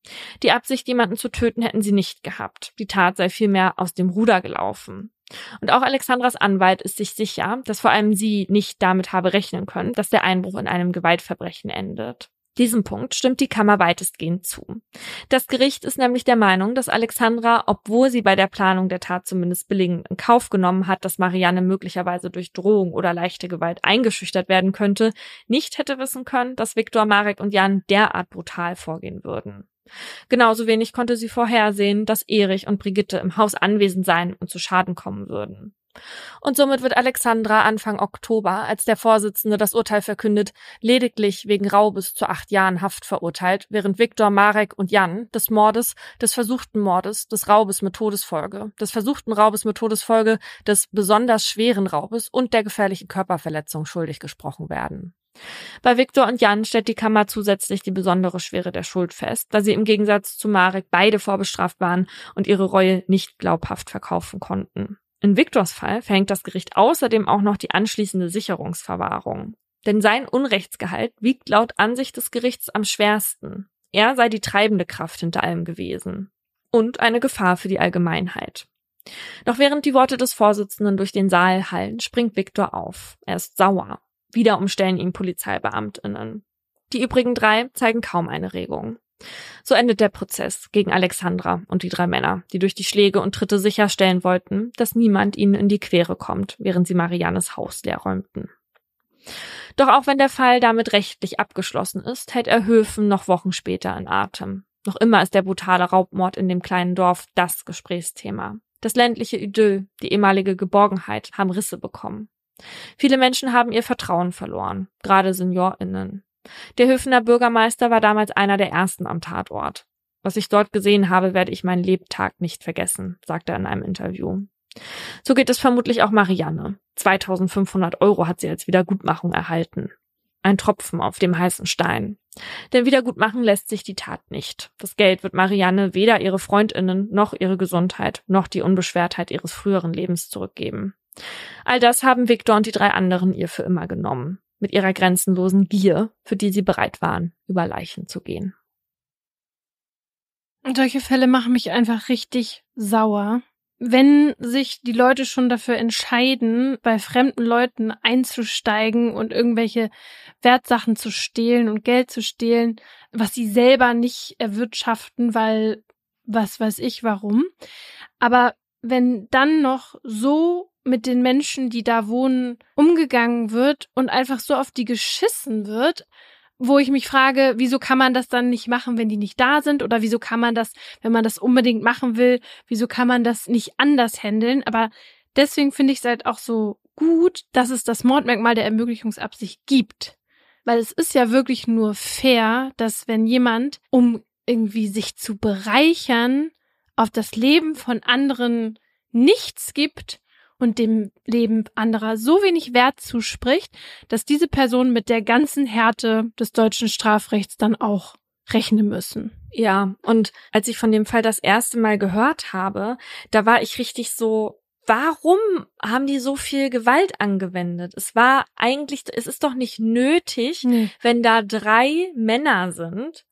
Die Absicht, jemanden zu töten, hätten sie nicht gehabt. Die Tat sei vielmehr aus dem Ruder gelaufen. Und auch Alexandras Anwalt ist sich sicher, dass vor allem sie nicht damit habe rechnen können, dass der Einbruch in einem Gewaltverbrechen endet. Diesem Punkt stimmt die Kammer weitestgehend zu. Das Gericht ist nämlich der Meinung, dass Alexandra, obwohl sie bei der Planung der Tat zumindest billigend in Kauf genommen hat, dass Marianne möglicherweise durch Drohung oder leichte Gewalt eingeschüchtert werden könnte, nicht hätte wissen können, dass Viktor, Marek und Jan derart brutal vorgehen würden. Genauso wenig konnte sie vorhersehen, dass Erich und Brigitte im Haus anwesend sein und zu Schaden kommen würden. Und somit wird Alexandra Anfang Oktober, als der Vorsitzende das Urteil verkündet, lediglich wegen Raubes zu acht Jahren Haft verurteilt, während Viktor, Marek und Jan des Mordes, des versuchten Mordes, des Raubes mit Todesfolge, des versuchten Raubes mit Todesfolge, des besonders schweren Raubes und der gefährlichen Körperverletzung schuldig gesprochen werden. Bei Viktor und Jan stellt die Kammer zusätzlich die besondere Schwere der Schuld fest, da sie im Gegensatz zu Marek beide vorbestraft waren und ihre Reue nicht glaubhaft verkaufen konnten. In Viktors Fall verhängt das Gericht außerdem auch noch die anschließende Sicherungsverwahrung. Denn sein Unrechtsgehalt wiegt laut Ansicht des Gerichts am schwersten. Er sei die treibende Kraft hinter allem gewesen. Und eine Gefahr für die Allgemeinheit. Doch während die Worte des Vorsitzenden durch den Saal hallen, springt Viktor auf. Er ist sauer. Wieder umstellen ihn Polizeibeamtinnen. Die übrigen drei zeigen kaum eine Regung. So endet der Prozess gegen Alexandra und die drei Männer, die durch die Schläge und Tritte sicherstellen wollten, dass niemand ihnen in die Quere kommt, während sie Mariannes Haus leer räumten. Doch auch wenn der Fall damit rechtlich abgeschlossen ist, hält er Höfen noch Wochen später in Atem. Noch immer ist der brutale Raubmord in dem kleinen Dorf das Gesprächsthema. Das ländliche Idyll, die ehemalige Geborgenheit haben Risse bekommen. Viele Menschen haben ihr Vertrauen verloren, gerade SeniorInnen. Der Höfener Bürgermeister war damals einer der ersten am Tatort. Was ich dort gesehen habe, werde ich meinen Lebtag nicht vergessen, sagte er in einem Interview. So geht es vermutlich auch Marianne. 2500 Euro hat sie als Wiedergutmachung erhalten. Ein Tropfen auf dem heißen Stein. Denn wiedergutmachen lässt sich die Tat nicht. Das Geld wird Marianne weder ihre Freundinnen noch ihre Gesundheit noch die Unbeschwertheit ihres früheren Lebens zurückgeben. All das haben Victor und die drei anderen ihr für immer genommen. Mit ihrer grenzenlosen Gier, für die sie bereit waren, über Leichen zu gehen. Und solche Fälle machen mich einfach richtig sauer wenn sich die Leute schon dafür entscheiden, bei fremden Leuten einzusteigen und irgendwelche Wertsachen zu stehlen und Geld zu stehlen, was sie selber nicht erwirtschaften, weil was weiß ich warum. Aber wenn dann noch so mit den Menschen, die da wohnen, umgegangen wird und einfach so auf die geschissen wird, wo ich mich frage, wieso kann man das dann nicht machen, wenn die nicht da sind? Oder wieso kann man das, wenn man das unbedingt machen will, wieso kann man das nicht anders handeln? Aber deswegen finde ich es halt auch so gut, dass es das Mordmerkmal der Ermöglichungsabsicht gibt. Weil es ist ja wirklich nur fair, dass wenn jemand, um irgendwie sich zu bereichern, auf das Leben von anderen nichts gibt, und dem Leben anderer so wenig Wert zuspricht, dass diese Personen mit der ganzen Härte des deutschen Strafrechts dann auch rechnen müssen. Ja, und als ich von dem Fall das erste Mal gehört habe, da war ich richtig so, warum haben die so viel Gewalt angewendet? Es war eigentlich, es ist doch nicht nötig, nee. wenn da drei Männer sind.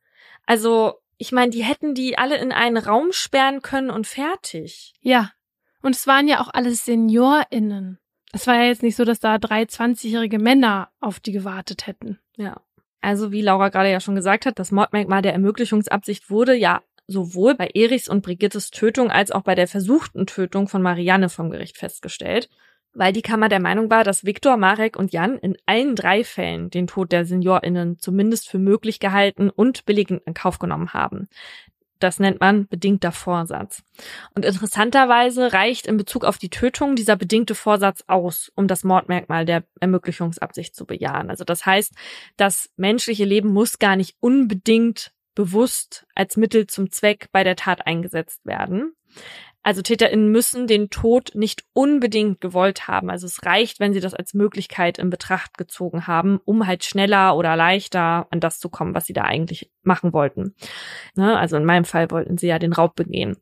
Also, ich meine, die hätten die alle in einen Raum sperren können und fertig. Ja, und es waren ja auch alles SeniorInnen. Es war ja jetzt nicht so, dass da drei 20-jährige Männer auf die gewartet hätten. Ja. Also wie Laura gerade ja schon gesagt hat, das Mordmerkmal der Ermöglichungsabsicht wurde ja sowohl bei Erichs und Brigittes Tötung als auch bei der versuchten Tötung von Marianne vom Gericht festgestellt, weil die Kammer der Meinung war, dass Viktor, Marek und Jan in allen drei Fällen den Tod der SeniorInnen zumindest für möglich gehalten und billigend in Kauf genommen haben. Das nennt man bedingter Vorsatz. Und interessanterweise reicht in Bezug auf die Tötung dieser bedingte Vorsatz aus, um das Mordmerkmal der Ermöglichungsabsicht zu bejahen. Also das heißt, das menschliche Leben muss gar nicht unbedingt bewusst als Mittel zum Zweck bei der Tat eingesetzt werden. Also TäterInnen müssen den Tod nicht unbedingt gewollt haben. Also es reicht, wenn sie das als Möglichkeit in Betracht gezogen haben, um halt schneller oder leichter an das zu kommen, was sie da eigentlich machen wollten. Ne? Also in meinem Fall wollten sie ja den Raub begehen.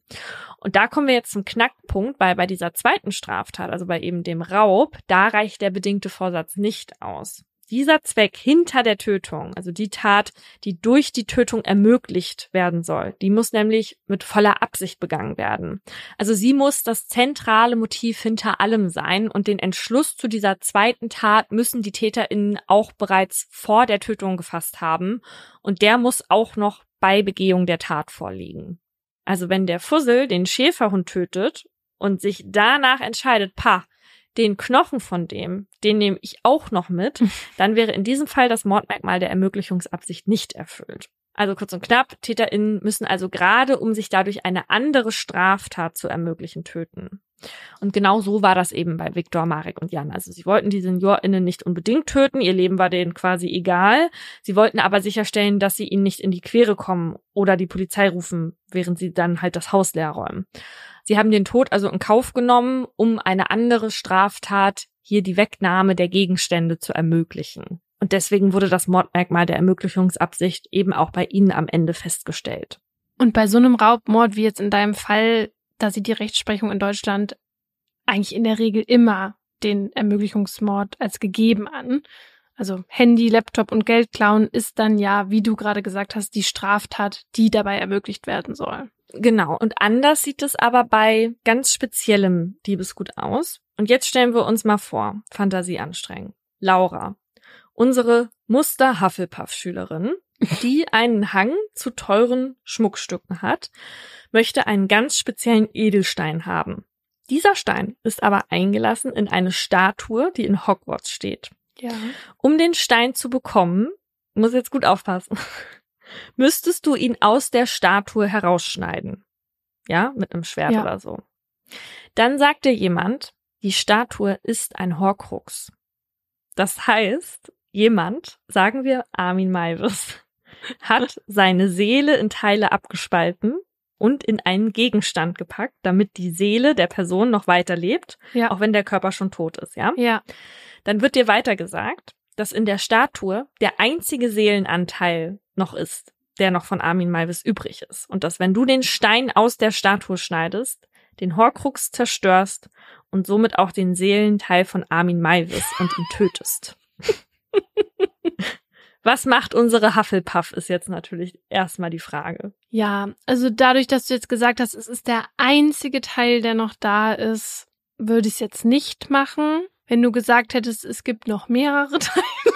Und da kommen wir jetzt zum Knackpunkt, weil bei dieser zweiten Straftat, also bei eben dem Raub, da reicht der bedingte Vorsatz nicht aus dieser Zweck hinter der Tötung, also die Tat, die durch die Tötung ermöglicht werden soll, die muss nämlich mit voller Absicht begangen werden. Also sie muss das zentrale Motiv hinter allem sein und den Entschluss zu dieser zweiten Tat müssen die TäterInnen auch bereits vor der Tötung gefasst haben und der muss auch noch bei Begehung der Tat vorliegen. Also wenn der Fussel den Schäferhund tötet und sich danach entscheidet, pa, den Knochen von dem, den nehme ich auch noch mit, dann wäre in diesem Fall das Mordmerkmal der Ermöglichungsabsicht nicht erfüllt. Also kurz und knapp, TäterInnen müssen also gerade, um sich dadurch eine andere Straftat zu ermöglichen, töten. Und genau so war das eben bei Viktor, Marek und Jan. Also sie wollten die SeniorInnen nicht unbedingt töten, ihr Leben war denen quasi egal. Sie wollten aber sicherstellen, dass sie ihnen nicht in die Quere kommen oder die Polizei rufen, während sie dann halt das Haus leer räumen. Sie haben den Tod also in Kauf genommen, um eine andere Straftat, hier die Wegnahme der Gegenstände zu ermöglichen. Und deswegen wurde das Mordmerkmal der Ermöglichungsabsicht eben auch bei Ihnen am Ende festgestellt. Und bei so einem Raubmord wie jetzt in deinem Fall, da sieht die Rechtsprechung in Deutschland eigentlich in der Regel immer den Ermöglichungsmord als gegeben an. Also Handy, Laptop und Geld klauen ist dann ja, wie du gerade gesagt hast, die Straftat, die dabei ermöglicht werden soll. Genau. Und anders sieht es aber bei ganz speziellem Diebesgut aus. Und jetzt stellen wir uns mal vor, Fantasie anstrengen. Laura, unsere Muster-Hufflepuff-Schülerin, die einen Hang zu teuren Schmuckstücken hat, möchte einen ganz speziellen Edelstein haben. Dieser Stein ist aber eingelassen in eine Statue, die in Hogwarts steht. Ja. Um den Stein zu bekommen, muss jetzt gut aufpassen, müsstest du ihn aus der Statue herausschneiden. Ja, mit einem Schwert ja. oder so. Dann sagt dir jemand, die Statue ist ein Horcrux. Das heißt, jemand, sagen wir Armin Maivis, hat seine Seele in Teile abgespalten und in einen Gegenstand gepackt, damit die Seele der Person noch weiter lebt, Ja. auch wenn der Körper schon tot ist, ja? Ja. Dann wird dir weiter gesagt, dass in der Statue der einzige Seelenanteil noch ist, der noch von Armin Malvis übrig ist. Und dass wenn du den Stein aus der Statue schneidest, den Horcrux zerstörst und somit auch den Seelenteil von Armin Malvis und ihn tötest. Was macht unsere Hufflepuff, ist jetzt natürlich erstmal die Frage. Ja, also dadurch, dass du jetzt gesagt hast, es ist der einzige Teil, der noch da ist, würde ich es jetzt nicht machen. Wenn du gesagt hättest, es gibt noch mehrere Teile.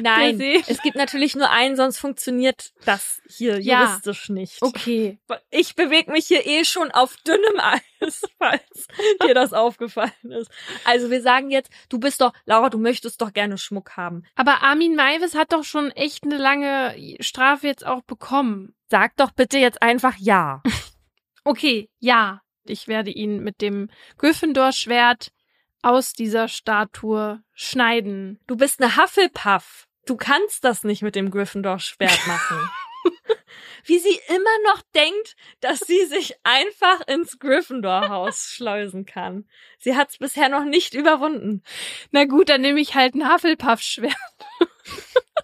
Nein, es gibt natürlich nur einen, sonst funktioniert das hier Ja. juristisch nicht. Okay. Ich bewege mich hier eh schon auf dünnem Eis, falls dir das aufgefallen ist. Also wir sagen jetzt, du bist doch, Laura, du möchtest doch gerne Schmuck haben. Aber Armin Maivis hat doch schon echt eine lange Strafe jetzt auch bekommen. Sag doch bitte jetzt einfach ja. Okay, ja. Ich werde ihn mit dem Gryffindor-Schwert aus dieser Statue schneiden. Du bist eine Hufflepuff. Du kannst das nicht mit dem Gryffindor-Schwert machen. Wie sie immer noch denkt, dass sie sich einfach ins Gryffindor-Haus schleusen kann. Sie hat es bisher noch nicht überwunden. Na gut, dann nehme ich halt ein Hufflepuff-Schwert.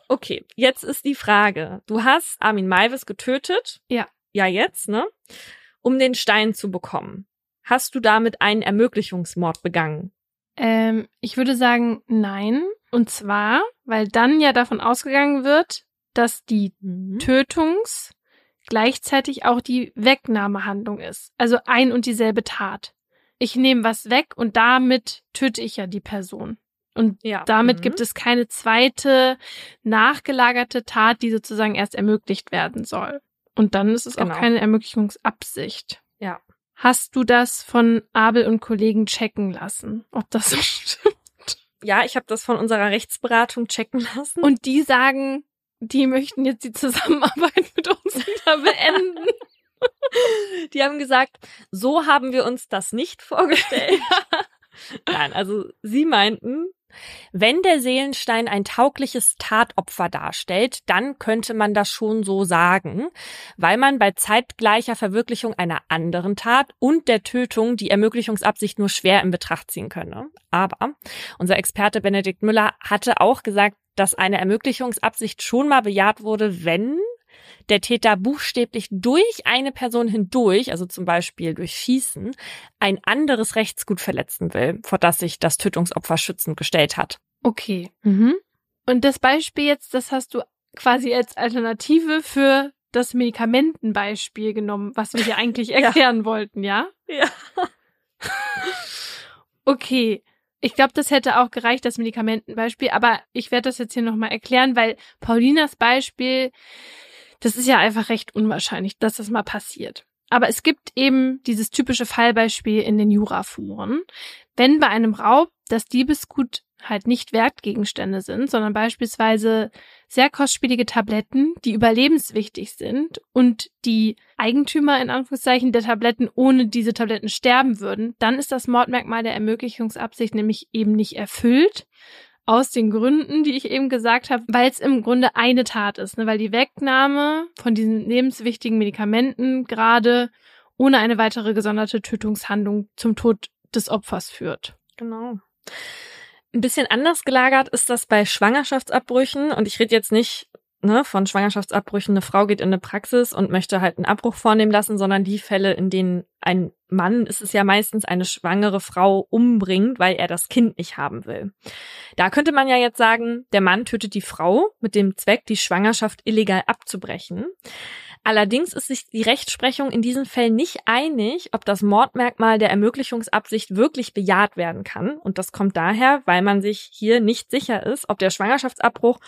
Okay, jetzt ist die Frage. Du hast Armin Maivis getötet. Ja. Ja, jetzt, ne? Um den Stein zu bekommen. Hast du damit einen Ermöglichungsmord begangen? Ähm, ich würde sagen, nein. Und zwar, weil dann ja davon ausgegangen wird, dass die Tötungs gleichzeitig auch die Wegnahmehandlung ist. Also ein und dieselbe Tat. Ich nehme was weg und damit töte ich ja die Person. Und Ja. damit Mhm. gibt es keine zweite nachgelagerte Tat, die sozusagen erst ermöglicht werden soll. Und dann ist es Genau. auch keine Ermöglichungsabsicht. Ja. Hast du das von Abel und Kollegen checken lassen, ob das so stimmt? Ja, ich habe das von unserer Rechtsberatung checken lassen. Und die sagen, die möchten jetzt die Zusammenarbeit mit uns wieder beenden. die haben gesagt, so haben wir uns das nicht vorgestellt. Nein, also sie meinten, wenn der Seelenstein ein taugliches Tatopfer darstellt, dann könnte man das schon so sagen, weil man bei zeitgleicher Verwirklichung einer anderen Tat und der Tötung die Ermöglichungsabsicht nur schwer in Betracht ziehen könne. Aber unser Experte Benedikt Müller hatte auch gesagt, dass eine Ermöglichungsabsicht schon mal bejaht wurde, wenn der Täter buchstäblich durch eine Person hindurch, also zum Beispiel durch Schießen, ein anderes Rechtsgut verletzen will, vor das sich das Tötungsopfer schützend gestellt hat. Okay. Mhm. Und das Beispiel jetzt, das hast du quasi als Alternative für das Medikamentenbeispiel genommen, was wir hier eigentlich Ja. erklären wollten, ja? Ja. Okay. Ich glaube, das hätte auch gereicht, das Medikamentenbeispiel, aber ich werde das jetzt hier nochmal erklären, weil Paulinas Beispiel, das ist ja einfach recht unwahrscheinlich, dass das mal passiert. Aber es gibt eben dieses typische Fallbeispiel in den Juraforen. Wenn bei einem Raub das Diebesgut halt nicht Wertgegenstände sind, sondern beispielsweise sehr kostspielige Tabletten, die überlebenswichtig sind und die Eigentümer in Anführungszeichen der Tabletten ohne diese Tabletten sterben würden, dann ist das Mordmerkmal der Ermöglichungsabsicht nämlich eben nicht erfüllt. Aus den Gründen, die ich eben gesagt habe, weil es im Grunde eine Tat ist, ne? weil die Wegnahme von diesen lebenswichtigen Medikamenten gerade ohne eine weitere gesonderte Tötungshandlung zum Tod des Opfers führt. Genau. Ein bisschen anders gelagert ist das bei Schwangerschaftsabbrüchen und ich rede jetzt nicht ne, von Schwangerschaftsabbrüchen, eine Frau geht in eine Praxis und möchte halt einen Abbruch vornehmen lassen, sondern die Fälle, in denen ein Mann, ist es ja meistens eine schwangere Frau umbringt, weil er das Kind nicht haben will. Da könnte man ja jetzt sagen, der Mann tötet die Frau mit dem Zweck, die Schwangerschaft illegal abzubrechen. Allerdings ist sich die Rechtsprechung in diesen Fällen nicht einig, ob das Mordmerkmal der Ermöglichungsabsicht wirklich bejaht werden kann. Und das kommt daher, weil man sich hier nicht sicher ist, ob der Schwangerschaftsabbruch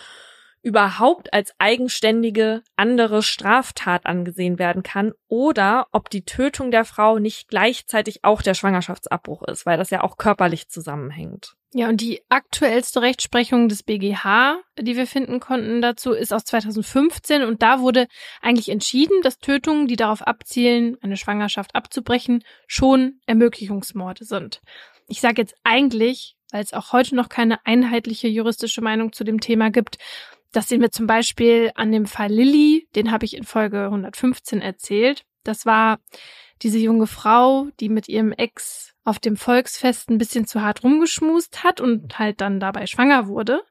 überhaupt als eigenständige andere Straftat angesehen werden kann oder ob die Tötung der Frau nicht gleichzeitig auch der Schwangerschaftsabbruch ist, weil das ja auch körperlich zusammenhängt. Ja, und die aktuellste Rechtsprechung des BGH, die wir finden konnten dazu, ist aus 2015 und da wurde eigentlich entschieden, dass Tötungen, die darauf abzielen, eine Schwangerschaft abzubrechen, schon Ermöglichungsmorde sind. Ich sage jetzt eigentlich, weil es auch heute noch keine einheitliche juristische Meinung zu dem Thema gibt. Das sehen wir zum Beispiel an dem Fall Lilly, den habe ich in Folge 115 erzählt. Das war diese junge Frau, die mit ihrem Ex auf dem Volksfest ein bisschen zu hart rumgeschmust hat und halt dann dabei schwanger wurde.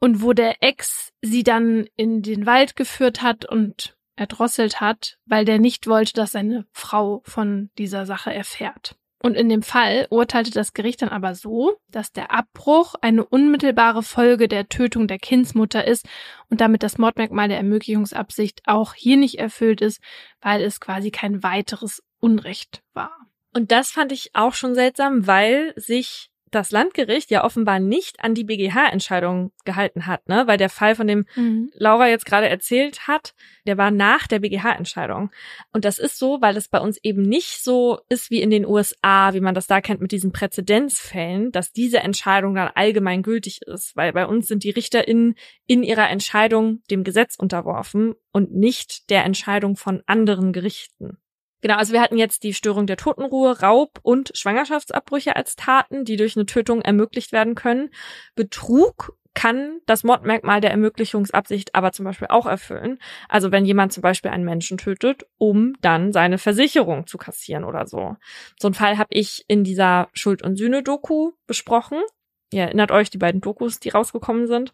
Und wo der Ex sie dann in den Wald geführt hat und erdrosselt hat, weil der nicht wollte, dass seine Frau von dieser Sache erfährt. Und in dem Fall urteilte das Gericht dann aber so, dass der Abbruch eine unmittelbare Folge der Tötung der Kindsmutter ist und damit das Mordmerkmal der Ermöglichungsabsicht auch hier nicht erfüllt ist, weil es quasi kein weiteres Unrecht war. Und das fand ich auch schon seltsam, weil sich das Landgericht ja offenbar nicht an die BGH-Entscheidung gehalten hat, ne? Weil der Fall, von dem mhm. Laura jetzt gerade erzählt hat, der war nach der BGH-Entscheidung. Und das ist so, weil es bei uns eben nicht so ist wie in den USA, wie man das da kennt mit diesen Präzedenzfällen, dass diese Entscheidung dann allgemein gültig ist. Weil bei uns sind die RichterInnen in ihrer Entscheidung dem Gesetz unterworfen und nicht der Entscheidung von anderen Gerichten. Genau, also wir hatten jetzt die Störung der Totenruhe, Raub und Schwangerschaftsabbrüche als Taten, die durch eine Tötung ermöglicht werden können. Betrug kann das Mordmerkmal der Ermöglichungsabsicht aber zum Beispiel auch erfüllen. Also wenn jemand zum Beispiel einen Menschen tötet, um dann seine Versicherung zu kassieren oder so. So einen Fall habe ich in dieser Schuld- und Sühne-Doku besprochen. Ihr erinnert euch die beiden Dokus, die rausgekommen sind.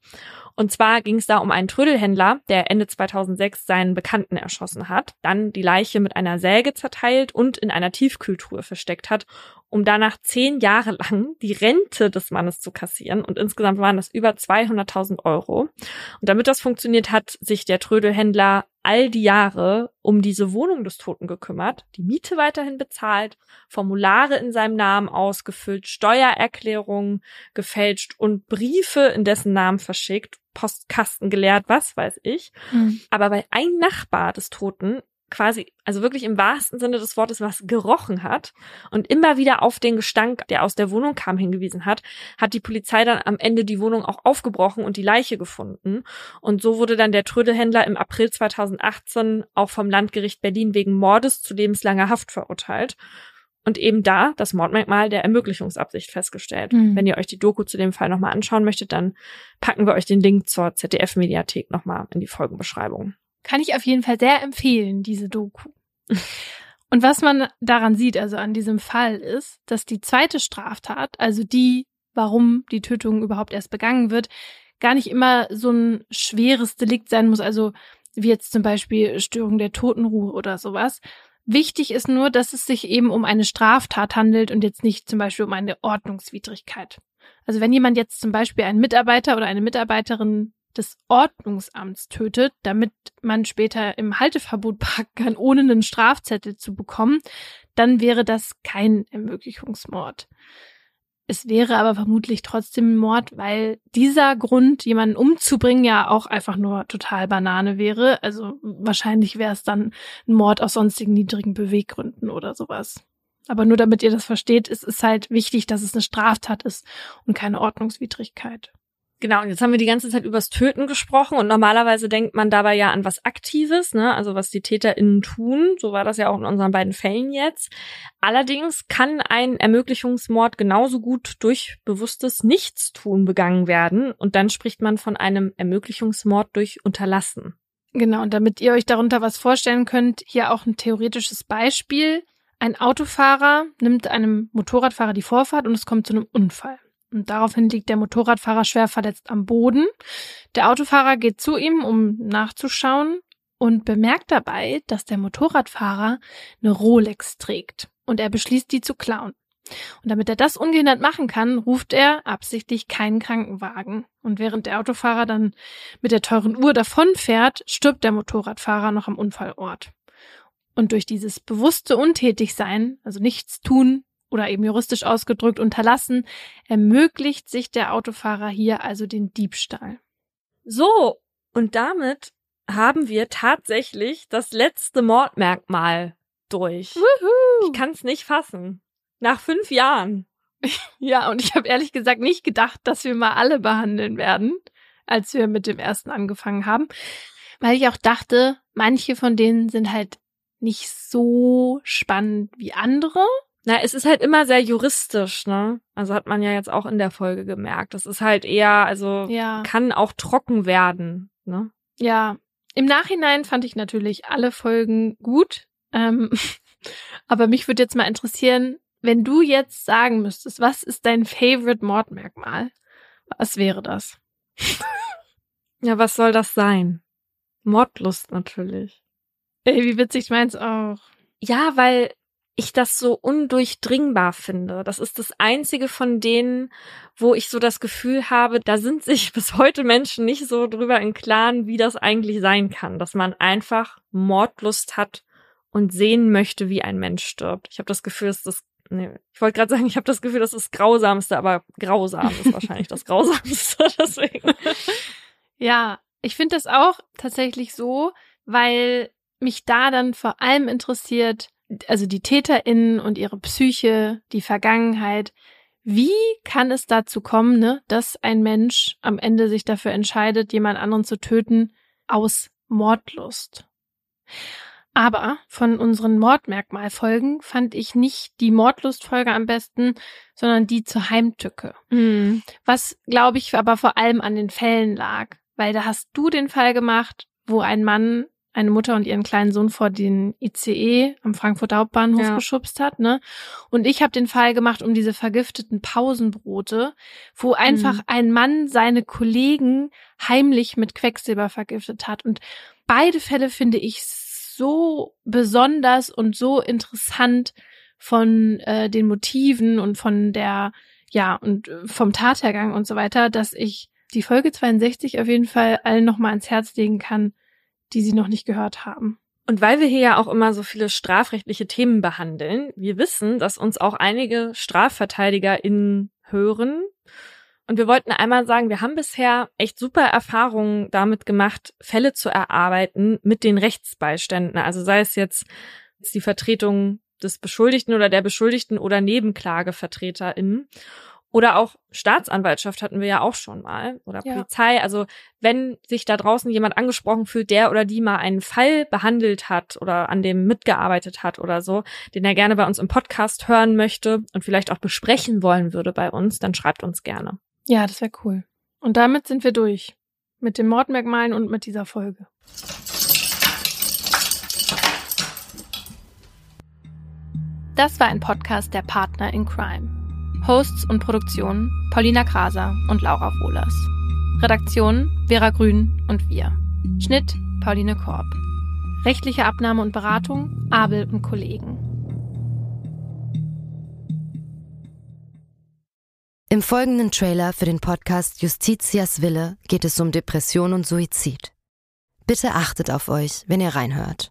Und zwar ging es da um einen Trödelhändler, der Ende 2006 seinen Bekannten erschossen hat, dann die Leiche mit einer Säge zerteilt und in einer Tiefkühltruhe versteckt hat, um danach zehn Jahre lang die Rente des Mannes zu kassieren. Und insgesamt waren das über 200.000 Euro. Und damit das funktioniert, hat sich der Trödelhändler all die Jahre um diese Wohnung des Toten gekümmert, die Miete weiterhin bezahlt, Formulare in seinem Namen ausgefüllt, Steuererklärungen gefälscht und Briefe in dessen Namen verschickt, Postkasten geleert, was weiß ich. Mhm. Aber weil ein Nachbar des Toten quasi, also wirklich im wahrsten Sinne des Wortes, was gerochen hat und immer wieder auf den Gestank, der aus der Wohnung kam, hingewiesen hat, hat die Polizei dann am Ende die Wohnung auch aufgebrochen und die Leiche gefunden. Und so wurde dann der Trödelhändler im April 2018 auch vom Landgericht Berlin wegen Mordes zu lebenslanger Haft verurteilt. Und eben da das Mordmerkmal der Ermöglichungsabsicht festgestellt. Mhm. Wenn ihr euch die Doku zu dem Fall nochmal anschauen möchtet, dann packen wir euch den Link zur ZDF-Mediathek nochmal in die Folgenbeschreibung. Kann ich auf jeden Fall sehr empfehlen, diese Doku. Und was man daran sieht, also an diesem Fall, ist, dass die zweite Straftat, also die, warum die Tötung überhaupt erst begangen wird, gar nicht immer so ein schweres Delikt sein muss, also wie jetzt zum Beispiel Störung der Totenruhe oder sowas. Wichtig ist nur, dass es sich eben um eine Straftat handelt und jetzt nicht zum Beispiel um eine Ordnungswidrigkeit. Also wenn jemand jetzt zum Beispiel einen Mitarbeiter oder eine Mitarbeiterin des Ordnungsamts tötet, damit man später im Halteverbot parken kann, ohne einen Strafzettel zu bekommen, dann wäre das kein Ermöglichungsmord. Es wäre aber vermutlich trotzdem ein Mord, weil dieser Grund, jemanden umzubringen, ja auch einfach nur total Banane wäre. Also wahrscheinlich wäre es dann ein Mord aus sonstigen niedrigen Beweggründen oder sowas. Aber nur damit ihr das versteht, es ist halt wichtig, dass es eine Straftat ist und keine Ordnungswidrigkeit. Genau, und jetzt haben wir die ganze Zeit übers Töten gesprochen und normalerweise denkt man dabei ja an was Aktives, ne? also was die TäterInnen tun. So war das ja auch in unseren beiden Fällen jetzt. Allerdings kann ein Ermöglichungsmord genauso gut durch bewusstes Nichtstun begangen werden und dann spricht man von einem Ermöglichungsmord durch Unterlassen. Genau, und damit ihr euch darunter was vorstellen könnt, hier auch ein theoretisches Beispiel. Ein Autofahrer nimmt einem Motorradfahrer die Vorfahrt und es kommt zu einem Unfall. Und daraufhin liegt der Motorradfahrer schwer verletzt am Boden. Der Autofahrer geht zu ihm, um nachzuschauen und bemerkt dabei, dass der Motorradfahrer eine Rolex trägt und er beschließt, die zu klauen. Und damit er das ungehindert machen kann, ruft er absichtlich keinen Krankenwagen. Und während der Autofahrer dann mit der teuren Uhr davonfährt, stirbt der Motorradfahrer noch am Unfallort. Und durch dieses bewusste Untätigsein, also nichts tun, oder eben juristisch ausgedrückt unterlassen, ermöglicht sich der Autofahrer hier also den Diebstahl. So, und damit haben wir tatsächlich das letzte Mordmerkmal durch. Woohoo. Ich kann es nicht fassen. Nach fünf Jahren. Ja, und ich habe ehrlich gesagt nicht gedacht, dass wir mal alle behandeln werden, als wir mit dem ersten angefangen haben, weil ich auch dachte, manche von denen sind halt nicht so spannend wie andere Na, es ist halt immer sehr juristisch, ne? Also hat man ja jetzt auch in der Folge gemerkt. Das ist halt eher, also Ja. kann auch trocken werden, ne? Ja, im Nachhinein fand ich natürlich alle Folgen gut. Ähm, aber mich würde jetzt mal interessieren, wenn du jetzt sagen müsstest, was ist dein Favorite Mordmerkmal? Was wäre das? Ja, was soll das sein? Mordlust natürlich. Ey, wie witzig meins auch. Ja, weil ich das so undurchdringbar finde. Das ist das einzige von denen, wo ich so das Gefühl habe, da sind sich bis heute Menschen nicht so drüber im Klaren, wie das eigentlich sein kann, dass man einfach Mordlust hat und sehen möchte, wie ein Mensch stirbt. Ich habe das Gefühl, dass das nee, ich wollte gerade sagen, ich habe das Gefühl, das ist das grausamste, aber grausam ist wahrscheinlich das grausamste, deswegen. Ja, ich finde das auch tatsächlich so, weil mich da dann vor allem interessiert, also die TäterInnen und ihre Psyche, die Vergangenheit. Wie kann es dazu kommen, ne, dass ein Mensch am Ende sich dafür entscheidet, jemand anderen zu töten aus Mordlust? Aber von unseren Mordmerkmalfolgen fand ich nicht die Mordlustfolge am besten, sondern die zur Heimtücke. Mhm. Was, glaube ich, aber vor allem an den Fällen lag. Weil da hast du den Fall gemacht, wo ein Mann eine Mutter und ihren kleinen Sohn vor den ICE am Frankfurter Hauptbahnhof Ja. geschubst hat, ne? Und ich habe den Fall gemacht um diese vergifteten Pausenbrote, wo einfach Mhm. ein Mann seine Kollegen heimlich mit Quecksilber vergiftet hat. Und beide Fälle finde ich so besonders und so interessant von äh, den Motiven und von der, ja, und äh, vom Tathergang und so weiter, dass ich die Folge 62 auf jeden Fall allen nochmal ans Herz legen kann, die sie noch nicht gehört haben. Und weil wir hier ja auch immer so viele strafrechtliche Themen behandeln, wir wissen, dass uns auch einige StrafverteidigerInnen hören. Und wir wollten einmal sagen, wir haben bisher echt super Erfahrungen damit gemacht, Fälle zu erarbeiten mit den Rechtsbeiständen. Also sei es jetzt die Vertretung des Beschuldigten oder der Beschuldigten oder NebenklagevertreterInnen. Oder auch Staatsanwaltschaft hatten wir ja auch schon mal. Oder Ja. Polizei. Also wenn sich da draußen jemand angesprochen fühlt, der oder die mal einen Fall behandelt hat oder an dem mitgearbeitet hat oder so, den er gerne bei uns im Podcast hören möchte und vielleicht auch besprechen wollen würde bei uns, dann schreibt uns gerne. Ja, das wäre cool. Und damit sind wir durch. Mit den Mordmerkmalen und mit dieser Folge. Das war ein Podcast der Partner in Crime. Hosts und Produktion Paulina Kraser und Laura Wohlers. Redaktion Vera Grün und wir. Schnitt Pauline Korb. Rechtliche Abnahme und Beratung Abel und Kollegen. Im folgenden Trailer für den Podcast Justitias Wille geht es um Depression und Suizid. Bitte achtet auf euch, wenn ihr reinhört.